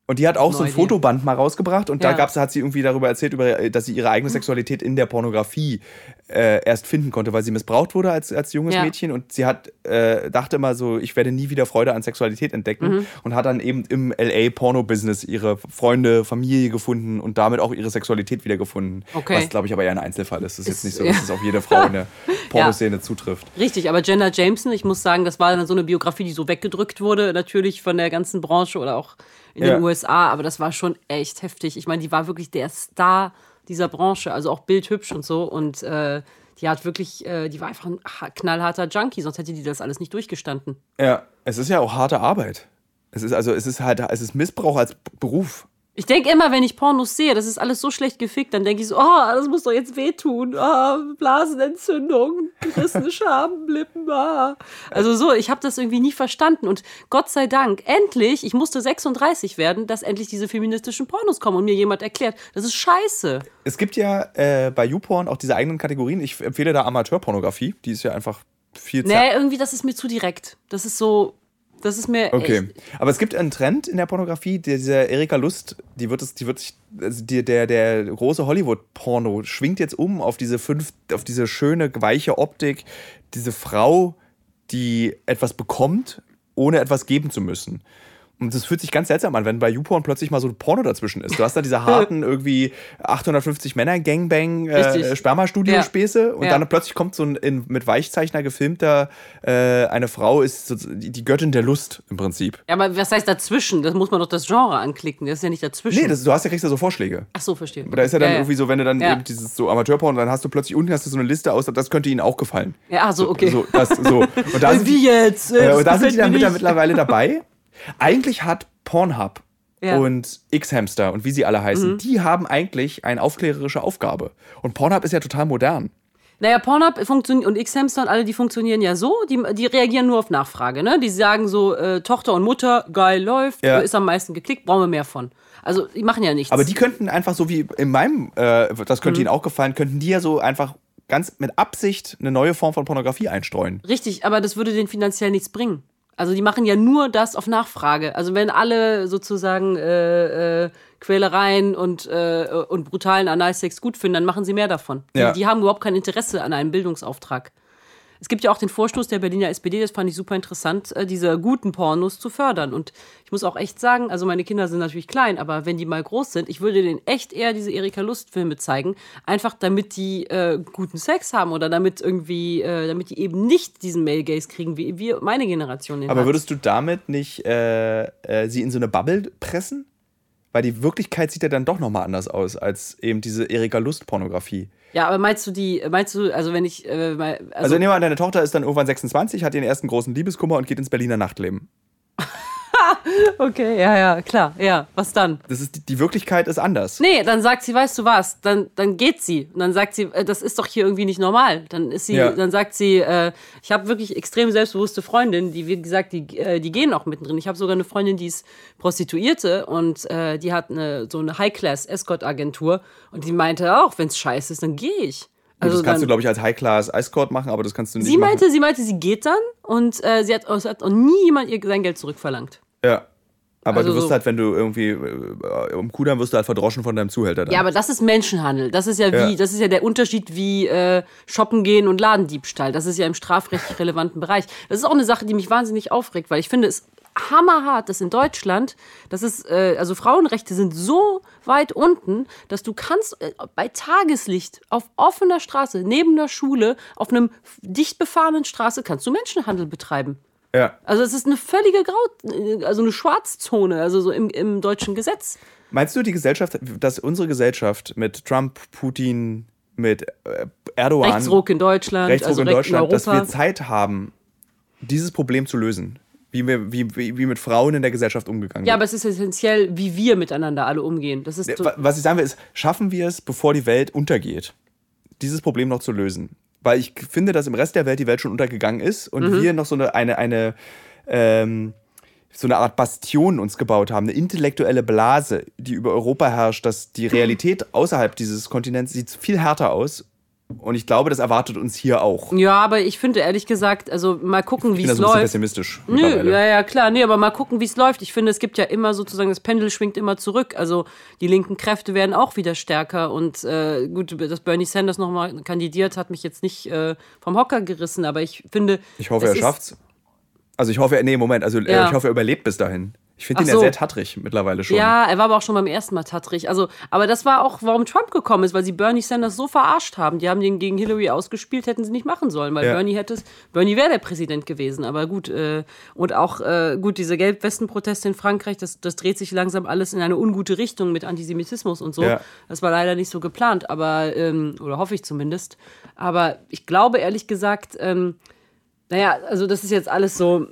Speaker 1: Und die hat auch so ein
Speaker 2: Neue Idee.
Speaker 1: Fotoband mal rausgebracht und da
Speaker 2: Ja.
Speaker 1: gab's, hat sie irgendwie darüber erzählt, über, dass sie ihre eigene Sexualität in der Pornografie äh, erst finden konnte, weil sie missbraucht wurde als, als junges
Speaker 2: Ja.
Speaker 1: Mädchen und sie hat äh, dachte immer so, ich werde nie wieder Freude an Sexualität entdecken
Speaker 2: Mhm.
Speaker 1: und hat dann eben im LA Porno-Business ihre Freunde, Familie gefunden und damit auch ihre Sexualität wiedergefunden.
Speaker 2: Okay.
Speaker 1: Was glaube ich aber eher ein Einzelfall ist. Das ist jetzt
Speaker 2: Ist-
Speaker 1: nicht so,
Speaker 2: ja.
Speaker 1: dass es auf jede Frau in der Pornoszene zutrifft.
Speaker 2: Richtig, aber Jenna Jameson, ich muss sagen, das war dann so eine Biografie, die so weggedrückt wurde, natürlich von der ganzen Branche oder auch in
Speaker 1: Ja.
Speaker 2: den USA, aber das war schon echt heftig. Ich meine, die war wirklich der Star dieser Branche, also auch bildhübsch und so und äh, die hat wirklich, äh, die war einfach ein ha- knallharter Junkie, sonst hätte die das alles nicht durchgestanden.
Speaker 1: Ja, es ist ja auch harte Arbeit. Es ist also, es ist halt, es ist Missbrauch als Beruf.
Speaker 2: Ich denke immer, wenn ich Pornos sehe, das ist alles so schlecht gefickt, dann denke ich so, oh, das muss doch jetzt wehtun. Oh, Blasenentzündung, gerissene Schamlippen. Ah. Also so, ich habe das irgendwie nie verstanden. Und Gott sei Dank, endlich, ich musste 36 werden, dass endlich diese feministischen Pornos kommen und mir jemand erklärt, das ist scheiße.
Speaker 1: Es gibt ja äh, bei YouPorn auch diese eigenen Kategorien. Ich empfehle da Amateurpornografie. Die ist ja einfach viel Zeit.
Speaker 2: Nee, irgendwie, das ist mir zu direkt. Das ist so, das ist mir
Speaker 1: Okay.
Speaker 2: echt,
Speaker 1: Aber es gibt einen Trend in der Pornografie, der, dieser Erika Lust, die wird es, die wird sich, also die, der, der große Hollywood-Porno schwingt jetzt um auf diese fünf, auf diese schöne, weiche Optik, diese Frau, die etwas bekommt, ohne etwas geben zu müssen. Und das fühlt sich ganz seltsam an, wenn bei YouPorn plötzlich mal so Porno dazwischen ist. Du hast da diese harten, irgendwie 850 Männer Gangbang äh. Sperma-Studio-Späße und
Speaker 2: Ja.
Speaker 1: dann plötzlich kommt so ein in, mit Weichzeichner gefilmter äh, eine Frau ist so, die, Göttin der Lust im Prinzip.
Speaker 2: Ja, aber was heißt dazwischen? Das muss man doch das Genre anklicken. Das ist ja nicht dazwischen.
Speaker 1: Nee, das, du hast ja kriegst ja so Vorschläge.
Speaker 2: Ach so, verstehe.
Speaker 1: Da ist ja dann
Speaker 2: ja,
Speaker 1: irgendwie so, wenn du dann
Speaker 2: Ja.
Speaker 1: eben dieses so Amateurporn, dann hast du plötzlich unten hast du so eine Liste aus, das könnte ihnen auch gefallen.
Speaker 2: Ja, ach so, okay.
Speaker 1: So, das, so. Und da sind
Speaker 2: Wie jetzt?
Speaker 1: äh, und da sind die dann mit, mittlerweile dabei. Eigentlich hat Pornhub
Speaker 2: Ja.
Speaker 1: und X-Hamster und wie sie alle heißen,
Speaker 2: Mhm.
Speaker 1: die haben eigentlich eine aufklärerische Aufgabe. Und Pornhub ist ja total modern.
Speaker 2: Naja, Pornhub funktioniert und X-Hamster und alle, die funktionieren ja so, die, die reagieren nur auf Nachfrage, ne? Die sagen so, äh, Tochter und Mutter, geil, läuft,
Speaker 1: Ja.
Speaker 2: ist am meisten geklickt, brauchen wir mehr von. Also, die machen ja nichts.
Speaker 1: Aber die könnten einfach so wie in meinem, äh, das
Speaker 2: Mhm.
Speaker 1: könnte ihnen auch gefallen, könnten die ja so einfach ganz mit Absicht eine neue Form von Pornografie einstreuen.
Speaker 2: Richtig, aber das würde denen finanziell nichts bringen. Also die machen ja nur das auf Nachfrage. Also wenn alle sozusagen äh, äh, Quälereien und, äh, und brutalen Analsex gut finden, dann machen sie mehr davon.
Speaker 1: Ja.
Speaker 2: Die, die haben überhaupt kein Interesse an einem Bildungsauftrag. Es gibt ja auch den Vorstoß der Berliner SPD, das fand ich super interessant, äh, diese guten Pornos zu fördern. Und ich muss auch echt sagen, also meine Kinder sind natürlich klein, aber wenn die mal groß sind, ich würde denen echt eher diese Erika Lust-Filme zeigen, einfach damit die äh, guten Sex haben oder damit irgendwie, äh, damit die eben nicht diesen Male Gaze kriegen, wie wir, meine Generation den
Speaker 1: Aber
Speaker 2: hat.
Speaker 1: würdest du damit nicht äh, äh, sie in so eine Bubble pressen? Weil die Wirklichkeit sieht ja dann doch nochmal anders aus als eben diese Erika Lust-Pornografie.
Speaker 2: Ja, aber meinst du die, meinst du, also wenn ich, äh, mal- also,
Speaker 1: Also, nehmen wir an, deine Tochter ist dann irgendwann 26, hat ihren ersten großen Liebeskummer und geht ins Berliner Nachtleben.
Speaker 2: okay, ja, ja, klar, ja, was dann?
Speaker 1: Das ist, die, die Wirklichkeit ist anders.
Speaker 2: Nee, dann sagt sie, weißt du was, dann, dann geht sie. Und dann sagt sie, äh, das ist doch hier irgendwie nicht normal. Dann ist sie,
Speaker 1: Ja.
Speaker 2: dann sagt sie, äh, ich habe wirklich extrem selbstbewusste Freundinnen, die, wie gesagt, die, äh, die gehen auch mittendrin. Ich habe sogar eine Freundin, die ist Prostituierte und äh, die hat eine, so eine High-Class-Escort-Agentur und die meinte auch, wenn es scheiße ist, dann gehe ich. Also
Speaker 1: das kannst du,
Speaker 2: dann,
Speaker 1: glaube ich, als High-Class-Escort machen, aber das kannst du nicht
Speaker 2: sie
Speaker 1: machen.
Speaker 2: meinte, sie meinte, sie geht dann und äh, sie hat, es hat auch nie jemand ihr sein Geld zurückverlangt.
Speaker 1: Ja. Aber
Speaker 2: Also
Speaker 1: du wirst
Speaker 2: so-
Speaker 1: halt, wenn du irgendwie äh, um Kudamm wirst du halt verdroschen von deinem Zuhälter dann.
Speaker 2: Ja, aber das ist Menschenhandel. Das ist ja wie,
Speaker 1: Ja.
Speaker 2: das ist ja der Unterschied wie äh, shoppen gehen und Ladendiebstahl. Das ist ja im strafrechtlich relevanten Bereich. Das ist auch eine Sache, die mich wahnsinnig aufregt, weil ich finde es hammerhart, dass in Deutschland, das ist, äh, also Frauenrechte sind so weit unten, dass du kannst äh, bei Tageslicht auf offener Straße, neben der Schule, auf einem dicht befahrenen Straße, kannst du Menschenhandel betreiben.
Speaker 1: Ja.
Speaker 2: Also es ist eine völlige Grau, also eine Schwarzzone, also so im, im deutschen Gesetz.
Speaker 1: Meinst du, die Gesellschaft, dass unsere Gesellschaft mit Trump, Putin, mit äh, Erdogan,
Speaker 2: Rechtsruck in Deutschland,
Speaker 1: Rechtsruck
Speaker 2: also
Speaker 1: in Deutschland, dass wir. Zeit haben, dieses Problem zu lösen. Wie, wir, wie, wie, wie mit Frauen in der Gesellschaft umgegangen
Speaker 2: Ja,
Speaker 1: wird.
Speaker 2: aber es ist essentiell, wie wir miteinander alle umgehen. Das ist
Speaker 1: Was ich sagen will, ist, schaffen wir es, bevor die Welt untergeht, dieses Problem noch zu lösen? Weil ich finde, dass im Rest der Welt die Welt schon untergegangen ist und
Speaker 2: Mhm.
Speaker 1: wir noch so eine, eine, eine ähm, so eine Art Bastion uns gebaut haben, eine intellektuelle Blase, die über Europa herrscht, dass die Realität außerhalb dieses Kontinents sieht viel härter aus. Und ich glaube, das erwartet uns hier auch. Ich
Speaker 2: ja, aber ich finde ehrlich gesagt, also mal gucken, wie
Speaker 1: bin da
Speaker 2: es
Speaker 1: so ein bisschen
Speaker 2: läuft.
Speaker 1: pessimistisch.
Speaker 2: Nö, ja, ja, klar. Nee, aber mal gucken, wie es läuft. Ich finde, es gibt ja immer sozusagen, das Pendel schwingt immer zurück. Also die linken Kräfte werden auch wieder stärker. Und äh, gut, dass Bernie Sanders nochmal kandidiert, hat mich jetzt nicht äh, vom Hocker gerissen. Aber ich finde.
Speaker 1: Ich hoffe,
Speaker 2: es
Speaker 1: er schafft's. Also ich hoffe, nee, Moment, also äh,
Speaker 2: Ja.
Speaker 1: ich hoffe, er überlebt bis dahin. Ich finde ihn ja
Speaker 2: so.
Speaker 1: sehr tattrig mittlerweile schon.
Speaker 2: Ja, er war aber auch schon beim ersten Mal tattrig. Also, aber das war auch, warum Trump gekommen ist, weil sie Bernie Sanders so verarscht haben. Die haben den gegen Hillary ausgespielt, hätten sie nicht machen sollen, weil
Speaker 1: Ja.
Speaker 2: Bernie hätte es, Bernie wäre der Präsident gewesen. Aber gut, äh, und auch äh, gut, diese Gelbwesten-Proteste in Frankreich, das, das dreht sich langsam alles in eine ungute Richtung mit Antisemitismus und so.
Speaker 1: Ja.
Speaker 2: Das war leider nicht so geplant, aber, ähm, oder hoffe ich zumindest. Aber ich glaube ehrlich gesagt, ähm, naja, also das ist jetzt alles so.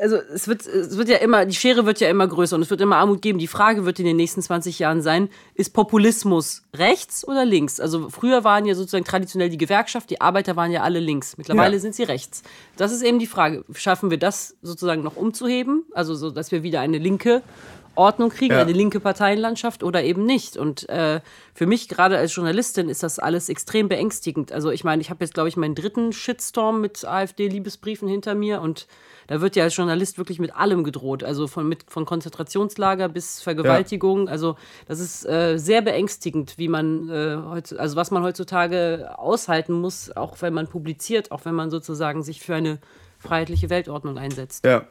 Speaker 2: Also es wird, es wird ja immer, die Schere wird ja immer größer und es wird immer Armut geben. Die Frage wird in den nächsten 20 Jahren sein, ist Populismus rechts oder links? Also früher waren ja sozusagen traditionell die Gewerkschaft, die Arbeiter waren ja alle links. Mittlerweile
Speaker 1: Ja.
Speaker 2: sind sie rechts. Das ist eben die Frage. Schaffen wir das sozusagen noch umzuheben? Also so, dass wir wieder eine linke Ordnung kriegen,
Speaker 1: Ja.
Speaker 2: eine linke Parteienlandschaft oder eben nicht. Und äh, für mich gerade als Journalistin ist das alles extrem beängstigend. Also ich meine, ich habe jetzt, glaube ich, meinen dritten Shitstorm mit AfD-Liebesbriefen hinter mir und da wird ja als Journalist wirklich mit allem gedroht. Also von, mit, von Konzentrationslager bis Vergewaltigung. Also das ist äh, sehr beängstigend, wie man äh, heutz, also was man heutzutage aushalten muss, auch wenn man publiziert, auch wenn man sozusagen sich für eine freiheitliche Weltordnung einsetzt.
Speaker 1: Ja.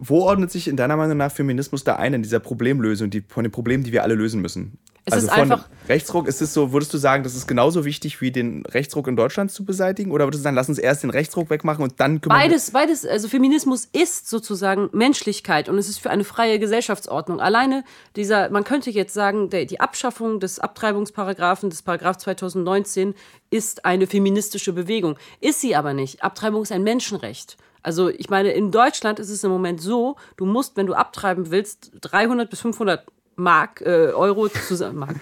Speaker 1: Wo ordnet sich in deiner Meinung nach Feminismus da ein in dieser Problemlösung, die, von den Problemen, die wir alle lösen müssen?
Speaker 2: Es
Speaker 1: also
Speaker 2: ist
Speaker 1: von
Speaker 2: einfach-
Speaker 1: Rechtsruck, ist es so, würdest du sagen, das ist genauso wichtig wie den Rechtsruck in Deutschland zu beseitigen? Oder würdest du sagen, lass uns erst den Rechtsruck wegmachen und dann kümmern
Speaker 2: Beides, beides, also Feminismus ist sozusagen Menschlichkeit und es ist für eine freie Gesellschaftsordnung. Alleine dieser, man könnte jetzt sagen, der, die Abschaffung des Abtreibungsparagraphen, des Paragraph 2019, ist eine feministische Bewegung. Ist sie aber nicht. Abtreibung ist ein Menschenrecht. Also ich meine, in Deutschland ist es im Moment so, du musst, wenn du abtreiben willst, 300 bis 500 Mark, äh, Euro zusammen, Mark,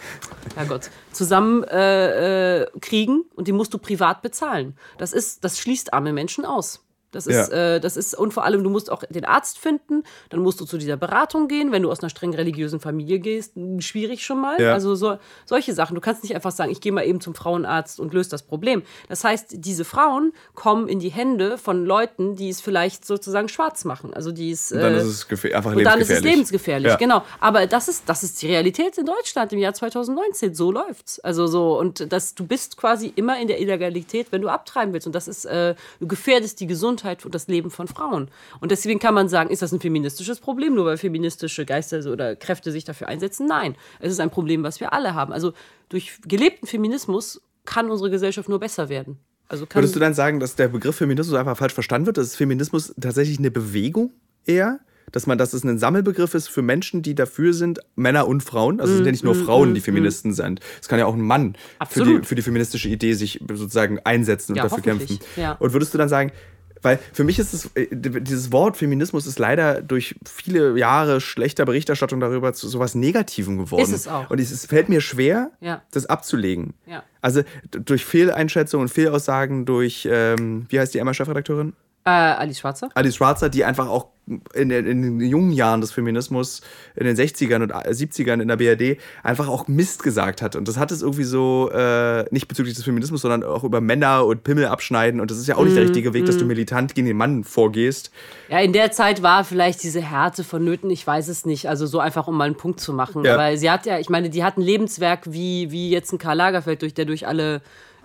Speaker 2: Herrgott, zusammen äh, äh, kriegen und die musst du privat bezahlen. Das ist, das schließt arme Menschen aus. Das ist,
Speaker 1: Ja.
Speaker 2: äh, das ist, und vor allem, du musst auch den Arzt finden, dann musst du zu dieser Beratung gehen, wenn du aus einer streng religiösen Familie gehst, m, schwierig schon mal.
Speaker 1: Ja.
Speaker 2: Also so, solche Sachen. Du kannst nicht einfach sagen, ich gehe mal eben zum Frauenarzt und löse das Problem. Das heißt, diese Frauen kommen in die Hände von Leuten, die es vielleicht sozusagen schwarz machen. Also die es.
Speaker 1: Und dann
Speaker 2: äh,
Speaker 1: ist es einfach
Speaker 2: und dann ist
Speaker 1: lebensgefährlich.
Speaker 2: es lebensgefährlich,
Speaker 1: Ja.
Speaker 2: genau. Aber das ist, das ist die Realität in Deutschland im Jahr 2019. So läuft's. Also so, und das, du bist quasi immer in der Illegalität, wenn du abtreiben willst. Und das ist, äh, du gefährdest die Gesundheit und das Leben von Frauen. Und deswegen kann man sagen, ist das ein feministisches Problem, nur weil feministische Geister oder Kräfte sich dafür einsetzen? Nein. Es ist ein Problem, was wir alle haben. Also durch gelebten Feminismus kann unsere Gesellschaft nur besser werden. Also
Speaker 1: Würdest du dann sagen, dass der Begriff Feminismus einfach falsch verstanden wird? Dass Feminismus tatsächlich eine Bewegung eher? Dass man, dass es ein Sammelbegriff ist für Menschen, die dafür sind, Männer und Frauen. Also es sind ja nicht nur Frauen, die Feministen sind. Es kann ja auch ein Mann für die, für die feministische Idee sich sozusagen einsetzen und
Speaker 2: Ja,
Speaker 1: dafür kämpfen.
Speaker 2: ja.
Speaker 1: Und würdest du dann sagen, weil für mich ist es, äh, dieses Wort Feminismus ist leider durch viele Jahre schlechter Berichterstattung darüber zu sowas Negativem geworden.
Speaker 2: Ist es auch.
Speaker 1: Und es, fällt mir schwer,
Speaker 2: Ja.
Speaker 1: das abzulegen.
Speaker 2: Ja.
Speaker 1: Also durch Fehleinschätzungen und Fehlaussagen durch, ähm, wie heißt die Emma-Chefredakteurin?
Speaker 2: Äh, Alice Schwarzer?
Speaker 1: Alice Schwarzer, die einfach auch in, den- in den jungen Jahren des Feminismus, in den 60ern und 70ern in der BRD, einfach auch Mist gesagt hat. Und das hat es irgendwie so, äh, nicht bezüglich des Feminismus, sondern auch über Männer und Pimmel abschneiden. Und das ist ja auch nicht der
Speaker 2: Mhm,
Speaker 1: richtige Weg, dass du militant gegen den Mann vorgehst.
Speaker 2: Ja, in der Zeit war vielleicht diese Härte vonnöten, ich weiß es nicht. Also so einfach, um mal einen Punkt zu machen.
Speaker 1: Ja.
Speaker 2: Aber sie hat ja, ich meine, die hat ein Lebenswerk wie, wie jetzt ein Karl Lagerfeld, durch, der durch alle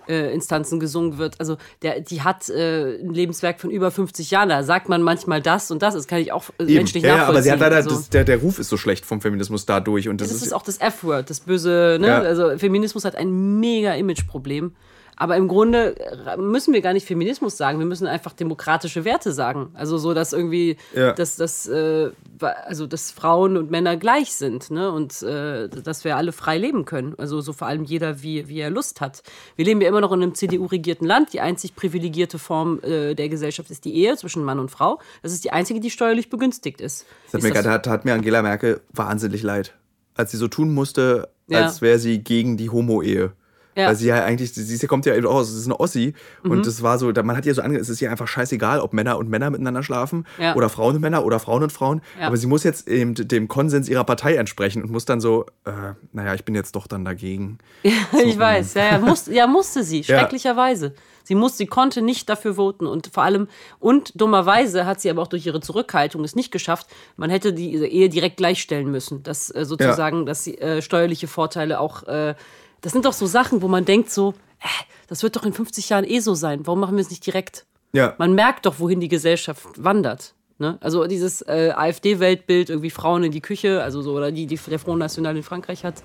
Speaker 2: äh, Instanzen gesungen wird. Also der, die hat äh, ein Lebenswerk von über 50 Jahren. Da sagt man manchmal das und das. Das kann ich auch äh,
Speaker 1: Eben.
Speaker 2: menschlich
Speaker 1: Ja, ja,
Speaker 2: nachvollziehen.
Speaker 1: aber sie hat leider,
Speaker 2: also,
Speaker 1: das, der, der Ruf ist so schlecht vom Feminismus dadurch. Und das,
Speaker 2: das ist auch das F-Word, das böse, ne?
Speaker 1: Ja.
Speaker 2: Also Feminismus hat ein mega Imageproblem. Aber im Grunde äh, müssen wir gar nicht Feminismus sagen, wir müssen einfach demokratische Werte sagen. Also so, dass irgendwie,
Speaker 1: Ja.
Speaker 2: dass, dass, äh, also, dass Frauen und Männer gleich sind ne? und äh, dass wir alle frei leben können. Also so vor allem jeder, wie, wie er Lust hat. Wir leben ja immer noch in einem CDU-regierten Land. Die einzig privilegierte Form äh, der Gesellschaft ist die Ehe zwischen Mann und Frau. Das ist die einzige, die steuerlich begünstigt ist.
Speaker 1: Das hat
Speaker 2: Ist
Speaker 1: mir,
Speaker 2: das-
Speaker 1: gerade- hat, mir Angela Merkel wahnsinnig leid. Als sie so tun musste,
Speaker 2: Ja.
Speaker 1: als wäre sie gegen die Homo-Ehe.
Speaker 2: Ja. Mhm.
Speaker 1: Weil sie ja eigentlich, sie sie kommt ja eben auch aus, sie ist eine Ossi. Und das war so, man hat ihr so ange, es ist ihr einfach scheißegal, ob Männer und Männer miteinander schlafen
Speaker 2: Ja.
Speaker 1: oder Frauen und Männer oder Frauen und Frauen.
Speaker 2: Ja.
Speaker 1: Aber sie muss jetzt eben dem Konsens ihrer Partei entsprechen und muss dann so, äh, naja, ich bin jetzt doch dann dagegen.
Speaker 2: ich weiß, ja, ja, muss, ja, musste sie,
Speaker 1: Ja.
Speaker 2: schrecklicherweise. Sie musste, sie konnte nicht dafür voten und vor allem, und dummerweise hat sie aber auch durch ihre Zurückhaltung es nicht geschafft. Man hätte die Ehe direkt gleichstellen müssen, dass äh, sozusagen, dass sie äh, steuerliche Vorteile auch, äh, das sind doch so Sachen, wo man denkt so, äh, das wird doch in 50 Jahren eh so sein, warum machen wir es nicht direkt?
Speaker 1: Ja.
Speaker 2: Man merkt doch, wohin die Gesellschaft wandert. Ne? Also dieses äh, AfD-Weltbild, irgendwie Frauen in die Küche, also so, oder die, die der Front National in Frankreich hat,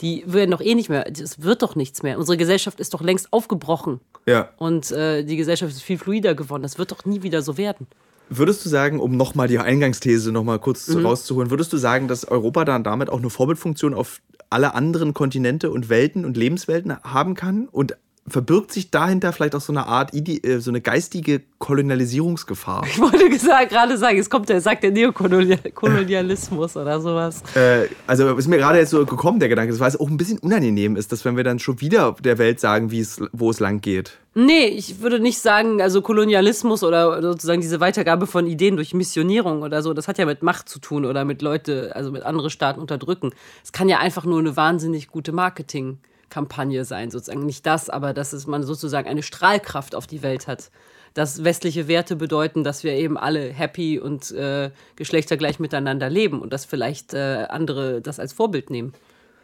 Speaker 2: die werden doch eh nicht mehr, es wird doch nichts mehr. Unsere Gesellschaft ist doch längst aufgebrochen.
Speaker 1: Ja.
Speaker 2: Und äh, die Gesellschaft ist viel fluider geworden. Das wird doch nie wieder so werden.
Speaker 1: Würdest du sagen, um nochmal die Eingangsthese nochmal kurz
Speaker 2: Mhm.
Speaker 1: rauszuholen, würdest du sagen, dass Europa dann damit auch eine Vorbildfunktion auf alle anderen Kontinente und Welten und Lebenswelten haben kann? Und verbirgt sich dahinter vielleicht auch so eine Art, äh, so eine geistige Kolonialisierungsgefahr?
Speaker 2: Ich wollte gesagt, gerade sagen, es kommt der, sagt der Neokolonialismus oder sowas.
Speaker 1: äh, also ist mir gerade jetzt so gekommen, der Gedanke, weil es auch ein bisschen unangenehm ist, dass wenn wir dann schon wieder der Welt sagen, wie es, wo es lang geht.
Speaker 2: Nee, ich würde nicht sagen, also Kolonialismus oder sozusagen diese Weitergabe von Ideen durch Missionierung oder so, das hat ja mit Macht zu tun oder mit Leute, also mit andere Staaten unterdrücken. Es kann ja einfach nur eine wahnsinnig gute Marketingkampagne sein, sozusagen. Nicht das, aber dass es man sozusagen eine Strahlkraft auf die Welt hat. Dass westliche Werte bedeuten, dass wir eben alle happy und äh, geschlechtergleich miteinander leben und dass vielleicht äh, andere das als Vorbild nehmen.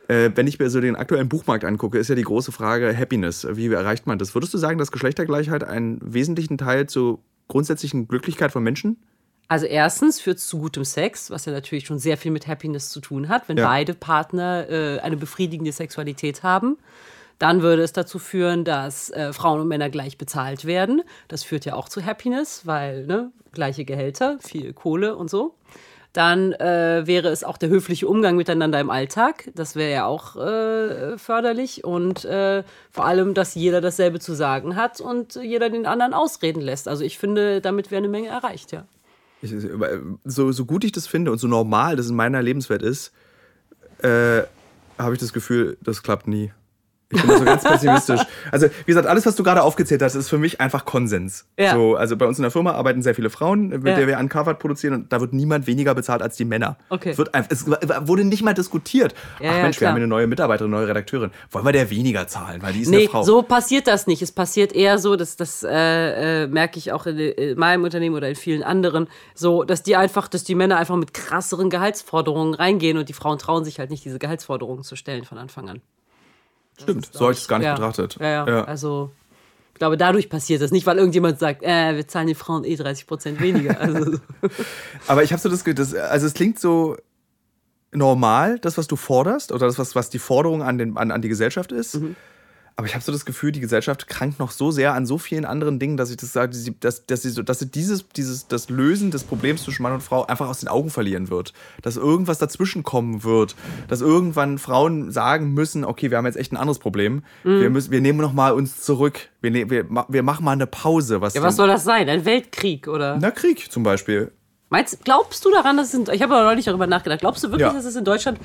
Speaker 1: Äh, wenn ich mir so den aktuellen Buchmarkt angucke, ist ja die große Frage Happiness. Wie erreicht man das? Würdest du sagen, dass Geschlechtergleichheit einen wesentlichen Teil zur grundsätzlichen Glücklichkeit von Menschen?
Speaker 2: Also erstens führt es zu gutem Sex, was ja natürlich schon sehr viel mit Happiness zu tun hat, wenn
Speaker 1: Ja.
Speaker 2: beide Partner äh, eine befriedigende Sexualität haben. Dann würde es dazu führen, dass äh, Frauen und Männer gleich bezahlt werden. Das führt ja auch zu Happiness, weil ne, gleiche Gehälter, viel Kohle und so. Dann äh, wäre es auch der höfliche Umgang miteinander im Alltag. Das wäre ja auch äh, förderlich. Und äh, vor allem, dass jeder dasselbe zu sagen hat und jeder den anderen ausreden lässt. Also ich finde, damit wäre eine Menge erreicht, ja.
Speaker 1: Ich, so, so gut ich das finde und so normal das in meiner Lebenswelt ist, äh, habe ich das Gefühl, das klappt nie. Ich bin so ganz pessimistisch. Also, wie gesagt, alles, was du gerade aufgezählt hast, ist für mich einfach Konsens.
Speaker 2: Ja.
Speaker 1: So, also bei uns in der Firma arbeiten sehr viele Frauen, mit
Speaker 2: Ja.
Speaker 1: der wir Uncovered produzieren und da wird niemand weniger bezahlt als die Männer.
Speaker 2: Okay.
Speaker 1: Es, wird einfach, es wurde nicht mal diskutiert.
Speaker 2: Ja,
Speaker 1: Ach Mensch, wir haben eine neue Mitarbeiterin, eine neue Redakteurin. Wollen wir der weniger zahlen, weil die ist
Speaker 2: Nee,
Speaker 1: eine Frau.
Speaker 2: so passiert das nicht. Es passiert eher so, dass das äh, äh, merke ich auch in, in meinem Unternehmen oder in vielen anderen, so, dass die einfach, dass die Männer einfach mit krasseren Gehaltsforderungen reingehen und die Frauen trauen sich halt nicht, diese Gehaltsforderungen zu stellen von Anfang an.
Speaker 1: Stimmt, so habe ich es gar nicht
Speaker 2: ja.
Speaker 1: betrachtet.
Speaker 2: Ja, ja, Also, ich glaube, dadurch passiert das. Nicht, weil irgendjemand sagt, äh, wir zahlen den Frauen eh 30 Prozent weniger. Also,
Speaker 1: Aber ich habe so das, Ge- das, also es klingt so normal, das, was du forderst, oder das, was, was die Forderung an, den, an, an die Gesellschaft ist.
Speaker 2: Mhm.
Speaker 1: Aber ich habe so das Gefühl, die Gesellschaft krankt noch so sehr an so vielen anderen Dingen, dass ich das sage, dass, sie- dass, sie, so, dass sie dieses, dieses, das Lösen des Problems zwischen Mann und Frau einfach aus den Augen verlieren wird. Dass irgendwas dazwischen kommen wird. Dass irgendwann Frauen sagen müssen, okay, wir haben jetzt echt ein anderes Problem.
Speaker 2: Mhm.
Speaker 1: Wir, müssen, wir nehmen noch mal uns zurück. Wir, ne, wir, wir machen mal eine Pause. Was
Speaker 2: ja, was soll das sein? Ein Weltkrieg oder?
Speaker 1: Na, Krieg zum Beispiel.
Speaker 2: Meinst, glaubst du daran, dass es in, ich habe aber neulich darüber nachgedacht, glaubst du wirklich,
Speaker 1: Ja.
Speaker 2: dass es in Deutschland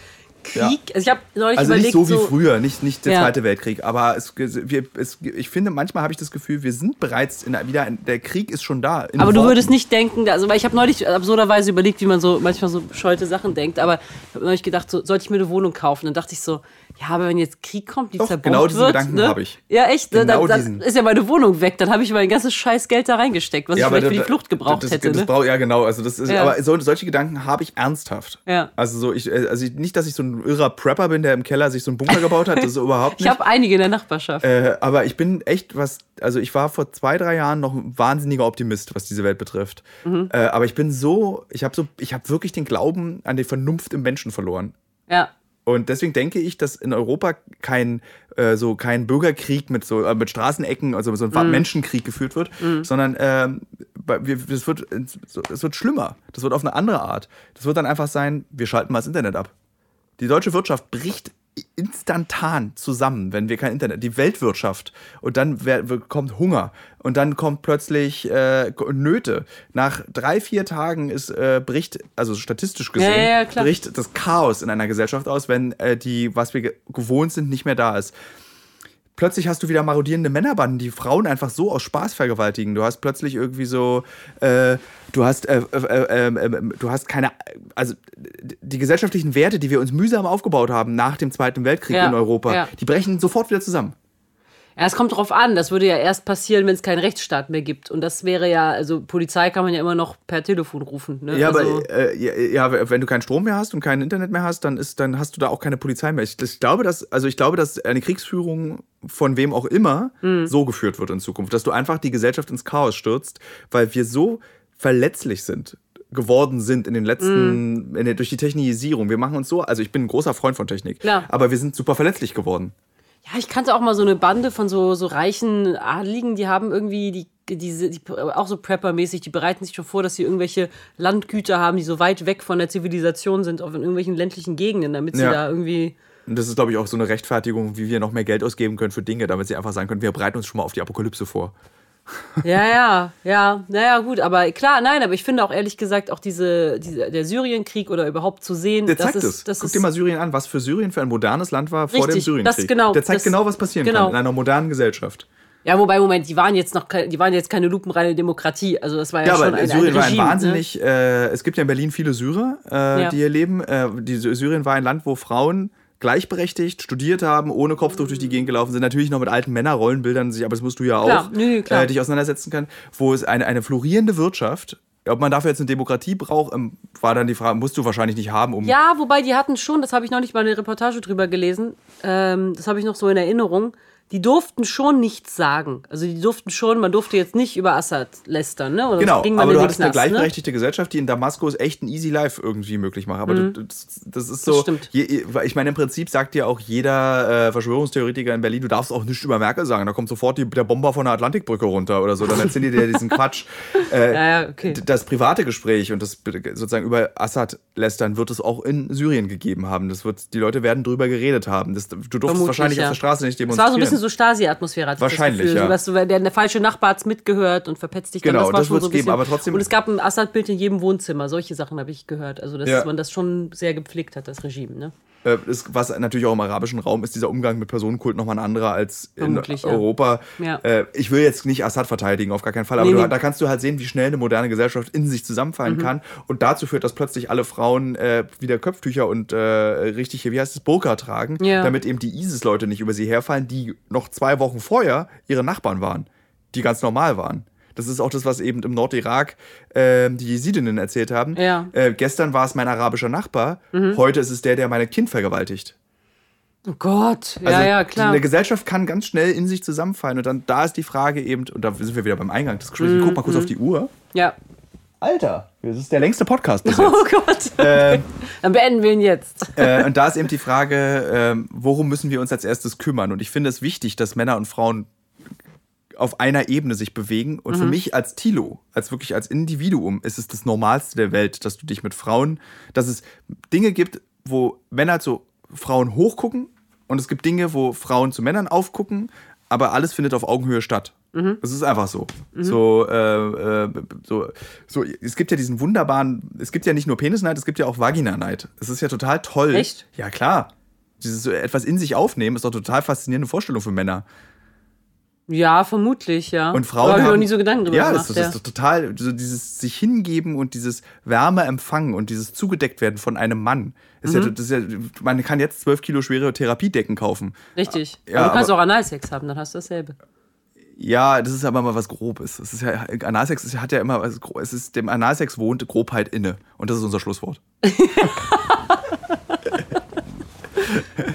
Speaker 2: Krieg,
Speaker 1: Ja.
Speaker 2: also ich habe neulich
Speaker 1: Also
Speaker 2: überlegt,
Speaker 1: nicht so wie früher, nicht, nicht der
Speaker 2: Ja.
Speaker 1: Zweite Weltkrieg, aber es, wir, es, ich finde, manchmal habe ich das Gefühl, wir sind bereits in, wieder, in, der Krieg ist schon da.
Speaker 2: Aber du
Speaker 1: Worten.
Speaker 2: würdest nicht denken, also weil ich habe neulich absurderweise überlegt, wie man so manchmal so bescheuerte Sachen denkt, aber ich habe neulich gedacht, so, sollte ich mir eine Wohnung kaufen? Dann dachte ich so, ja, aber wenn jetzt Krieg kommt, die
Speaker 1: Doch,
Speaker 2: zerbombt
Speaker 1: genau diesen
Speaker 2: wird,
Speaker 1: Gedanken
Speaker 2: ne?
Speaker 1: habe ich.
Speaker 2: Ja, echt, ne?
Speaker 1: Genau
Speaker 2: dann, dann ist ja meine Wohnung weg, dann habe ich mein ganzes scheiß Geld da reingesteckt, was ich vielleicht für die Flucht gebraucht
Speaker 1: das,
Speaker 2: hätte.
Speaker 1: Das
Speaker 2: ne?
Speaker 1: brauch, ja, genau. Also das ist,
Speaker 2: Ja.
Speaker 1: Aber so, solche Gedanken habe ich ernsthaft.
Speaker 2: Ja.
Speaker 1: Also, so ich, äh, also ich, nicht, dass ich so ein irrer Prepper bin, der im Keller sich so einen Bunker gebaut hat, das ist überhaupt
Speaker 2: ich
Speaker 1: nicht.
Speaker 2: habe einige in der Nachbarschaft.
Speaker 1: Äh, aber ich bin echt was, also ich war vor zwei, drei Jahren noch ein wahnsinniger Optimist, was diese Welt betrifft.
Speaker 2: Mhm.
Speaker 1: Äh, aber ich bin so, ich habe so, ich habe wirklich den Glauben an die Vernunft im Menschen verloren.
Speaker 2: ja.
Speaker 1: Und deswegen denke ich, dass in Europa kein äh, so kein Bürgerkrieg mit so äh, mit Straßenecken, also so ein Menschenkrieg geführt wird, sondern ähm, es wird es wird schlimmer. Das wird auf eine andere Art. Das wird dann einfach sein, wir schalten mal das Internet ab. Die deutsche Wirtschaft bricht instantan zusammen, wenn wir kein Internet, die Weltwirtschaft und dann wer- kommt Hunger und dann kommt plötzlich äh, Nöte. Nach drei, vier Tagen ist, äh, bricht, also statistisch gesehen,
Speaker 2: Ja, ja,
Speaker 1: bricht das Chaos in einer Gesellschaft aus, wenn äh, die, was wir ge- gewohnt sind, nicht mehr da ist. Plötzlich hast du wieder marodierende Männerbanden, die Frauen einfach so aus Spaß vergewaltigen. Du hast plötzlich irgendwie so, äh, du hast, äh, äh, äh, äh, äh, du hast keine, also die gesellschaftlichen Werte, die wir uns mühsam aufgebaut haben nach dem Zweiten Weltkrieg
Speaker 2: Ja,
Speaker 1: in Europa,
Speaker 2: ja.
Speaker 1: die brechen sofort wieder zusammen.
Speaker 2: Ja, es kommt drauf an. Das würde ja erst passieren, wenn es keinen Rechtsstaat mehr gibt. Und das wäre ja, also Polizei kann man ja immer noch per Telefon rufen. Ne?
Speaker 1: Ja,
Speaker 2: also,
Speaker 1: aber äh, ja, ja, wenn du keinen Strom mehr hast und kein Internet mehr hast, dann ist, dann hast du da auch keine Polizei mehr. Ich, ich glaube, dass, also ich glaube, dass eine Kriegsführung von wem auch immer
Speaker 2: Hm.
Speaker 1: so geführt wird in Zukunft, dass du einfach die Gesellschaft ins Chaos stürzt, weil wir so verletzlich sind geworden sind in den letzten
Speaker 2: Hm.
Speaker 1: in der, durch die Technisierung. Wir machen uns so, also ich bin ein großer Freund von Technik,
Speaker 2: Klar.
Speaker 1: aber wir sind super verletzlich geworden.
Speaker 2: Ja, ich kannte auch mal so eine Bande von so, so reichen Adligen, die haben irgendwie die, diese, die, auch so Prepper-mäßig, die bereiten sich schon vor, dass sie irgendwelche Landgüter haben, die so weit weg von der Zivilisation sind, auf in irgendwelchen ländlichen Gegenden, damit sie
Speaker 1: Ja.
Speaker 2: da irgendwie.
Speaker 1: Und das ist, glaube ich, auch so eine Rechtfertigung, wie wir noch mehr Geld ausgeben können für Dinge, damit sie einfach sagen können, wir bereiten uns schon mal auf die Apokalypse vor.
Speaker 2: Ja, ja, ja, naja, gut, aber klar, nein, aber ich finde auch ehrlich gesagt, auch diese, diese der Syrienkrieg oder überhaupt zu sehen,
Speaker 1: Der
Speaker 2: das
Speaker 1: zeigt
Speaker 2: ist,
Speaker 1: es.
Speaker 2: das
Speaker 1: Guck
Speaker 2: ist
Speaker 1: dir mal Syrien an, was für Syrien für ein modernes Land war vor dem
Speaker 2: Richtig,
Speaker 1: Syrienkrieg.
Speaker 2: das genau,
Speaker 1: Der zeigt
Speaker 2: das-
Speaker 1: genau, was passieren
Speaker 2: genau.
Speaker 1: kann in einer modernen Gesellschaft.
Speaker 2: Ja, wobei, Moment, die waren jetzt noch, die waren jetzt keine lupenreine Demokratie. Also das war ja,
Speaker 1: Ja,
Speaker 2: schon
Speaker 1: aber
Speaker 2: ein,
Speaker 1: Syrien
Speaker 2: ein
Speaker 1: war ein
Speaker 2: Regime, Ne?
Speaker 1: wahnsinnig, äh, es gibt ja in Berlin viele Syrer, äh,
Speaker 2: Ja.
Speaker 1: die hier leben. Äh, die, Syrien war ein Land, wo Frauen gleichberechtigt studiert haben, ohne Kopftuch durch die Gegend gelaufen sind, natürlich noch mit alten Männerrollenbildern, sich, aber das musst du ja auch,
Speaker 2: Klar, nee, klar.
Speaker 1: Äh, dich auseinandersetzen können, wo es eine, eine florierende Wirtschaft, ob man dafür jetzt eine Demokratie braucht, ähm, war dann die Frage, musst du wahrscheinlich nicht haben, um
Speaker 2: Ja, wobei die hatten schon, das habe ich noch nicht mal eine Reportage drüber gelesen, ähm, das habe ich noch so in Erinnerung, die durften schon nichts sagen. Also die durften schon, man durfte jetzt nicht über Assad lästern, ne? Oder
Speaker 1: Genau,
Speaker 2: ging man
Speaker 1: aber du hattest eine
Speaker 2: ne?
Speaker 1: gleichberechtigte Gesellschaft, die in Damaskus echt ein easy life irgendwie möglich macht. Aber du, das, das ist so.
Speaker 2: stimmt.
Speaker 1: Je, ich meine, im Prinzip sagt dir auch jeder äh, Verschwörungstheoretiker in Berlin, du darfst auch nichts über Merkel sagen. Da kommt sofort die, der Bomber von der Atlantikbrücke runter oder so. Dann erzählen die dir diesen Quatsch. Äh,
Speaker 2: Ja, ja, okay.
Speaker 1: Das private Gespräch und das sozusagen über Assad lästern wird es auch in Syrien gegeben haben. Das wird, die Leute werden drüber geredet haben. Das, du durftest
Speaker 2: Vermutlich,
Speaker 1: wahrscheinlich
Speaker 2: ja.
Speaker 1: auf der Straße nicht demonstrieren.
Speaker 2: So so Stasi-Atmosphäre. hatte ich das
Speaker 1: Wahrscheinlich,
Speaker 2: Gefühl.
Speaker 1: ja.
Speaker 2: So, du, weil der, der falsche Nachbar hat's mitgehört und verpetzt dich dann.
Speaker 1: Genau,
Speaker 2: das war
Speaker 1: das wird's
Speaker 2: so ein
Speaker 1: geben, aber trotzdem-
Speaker 2: Und es gab ein Assad-Bild in jedem Wohnzimmer. Solche Sachen habe ich gehört. Also, dass
Speaker 1: Ja.
Speaker 2: man das schon sehr gepflegt hat, das Regime. Ne?
Speaker 1: Äh, ist, was natürlich auch im arabischen Raum ist, dieser Umgang mit Personenkult nochmal ein anderer als in. Europa.
Speaker 2: Ja.
Speaker 1: Äh, ich will jetzt nicht Assad verteidigen, auf gar keinen Fall, aber
Speaker 2: Nee,
Speaker 1: du,
Speaker 2: nee.
Speaker 1: da kannst du halt sehen, wie schnell eine moderne Gesellschaft in sich zusammenfallen
Speaker 2: Mhm.
Speaker 1: kann und dazu führt, dass plötzlich alle Frauen äh, wieder Köpftücher und äh, richtig, wie heißt es, Burka tragen,
Speaker 2: Ja.
Speaker 1: damit eben die ISIS-Leute nicht über sie herfallen, die noch zwei Wochen vorher ihre Nachbarn waren, die ganz normal waren. Das ist auch das, was eben im Nordirak ähm, die Jesidinnen erzählt haben.
Speaker 2: Ja. Mhm.
Speaker 1: Äh, gestern war es mein arabischer Nachbar, heute ist es der, der mein Kind vergewaltigt.
Speaker 2: Oh Gott. Ja,
Speaker 1: Also
Speaker 2: ja, klar.
Speaker 1: Eine Gesellschaft kann ganz schnell in sich zusammenfallen und dann da ist die Frage eben, und da sind wir wieder beim Eingang des Gesprächs,
Speaker 2: Mhm,
Speaker 1: guck mal kurz auf die Uhr.
Speaker 2: Ja.
Speaker 1: Alter, das ist der längste Podcast bis jetzt.
Speaker 2: Oh Gott.
Speaker 1: Ähm,
Speaker 2: Dann beenden wir ihn jetzt.
Speaker 1: äh, und da ist eben die Frage, ähm, worum müssen wir uns als erstes kümmern? Und ich finde es wichtig, dass Männer und Frauen auf einer Ebene sich bewegen. Und
Speaker 2: Mhm.
Speaker 1: für mich als Tilo, als wirklich als Individuum, ist es das Normalste der Welt, dass du dich mit Frauen, dass es Dinge gibt, wo Männer zu Frauen hochgucken und es gibt Dinge, wo Frauen zu Männern aufgucken, aber alles findet auf Augenhöhe statt.
Speaker 2: Mhm.
Speaker 1: Es ist einfach so. So, äh, äh, so, so. Es gibt ja diesen wunderbaren, es gibt ja nicht nur Penisneid, es gibt ja auch Vagina-Neid. Es ist ja total toll.
Speaker 2: Echt?
Speaker 1: Ja, klar. Dieses so etwas in sich aufnehmen ist doch total faszinierende Vorstellung für Männer.
Speaker 2: Ja, vermutlich, ja.
Speaker 1: Und Frauen
Speaker 2: ich
Speaker 1: haben,
Speaker 2: noch nie so Gedanken drüber
Speaker 1: ja,
Speaker 2: gemacht.
Speaker 1: das, das ist doch total, so dieses sich hingeben und dieses Wärme empfangen und dieses zugedeckt werden von einem Mann. Ist
Speaker 2: Mhm.
Speaker 1: ja, das ist ja, man kann jetzt zwölf Kilo schwere Therapiedecken kaufen.
Speaker 2: Richtig.
Speaker 1: Ja,
Speaker 2: aber du kannst
Speaker 1: aber-
Speaker 2: auch Analsex haben, dann hast du dasselbe.
Speaker 1: Ja, das ist aber mal was Grobes. Es ist ja, Analsex ist, hat ja immer was, es ist, dem Analsex wohnt Grobheit inne. Und das ist unser Schlusswort.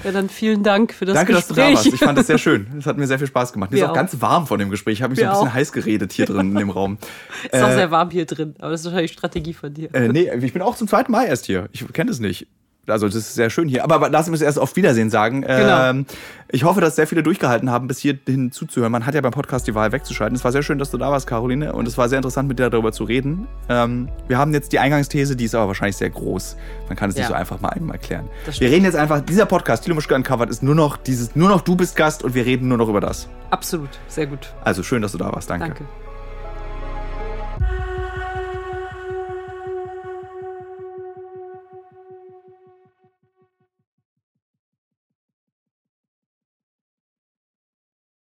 Speaker 2: Ja, dann vielen Dank für das
Speaker 1: Danke, dass du
Speaker 2: Gespräch.
Speaker 1: da warst. Ich fand das sehr schön. Es hat mir sehr viel Spaß gemacht. Mir ist auch
Speaker 2: auch.
Speaker 1: ganz warm von dem Gespräch. Ich habe mich so ein bisschen
Speaker 2: auch.
Speaker 1: heiß geredet hier drin in dem Raum.
Speaker 2: ist auch
Speaker 1: Äh,
Speaker 2: sehr warm hier drin, aber das ist wahrscheinlich Strategie von dir.
Speaker 1: Äh, nee, ich bin auch zum zweiten Mal erst hier. Ich kenne es nicht. Also das ist sehr schön hier. Aber, aber lass uns erst auf Wiedersehen sagen.
Speaker 2: Genau.
Speaker 1: Ähm, ich hoffe, dass sehr viele durchgehalten haben, bis hierhin zuzuhören. Man hat ja beim Podcast die Wahl wegzuschalten. Es war sehr schön, dass du da warst, Caroline. Und es war sehr interessant, mit dir darüber zu reden. Ähm, wir haben jetzt die Eingangsthese, die ist aber wahrscheinlich sehr groß. Man kann es nicht
Speaker 2: Ja.
Speaker 1: so einfach mal einmal erklären. Wir reden jetzt einfach, dieser Podcast, Thilo Muschke Uncovered, ist nur noch dieses, nur noch du bist Gast und wir reden nur noch über das.
Speaker 2: Absolut, sehr gut.
Speaker 1: Also schön, dass du da warst. Danke.
Speaker 2: Danke.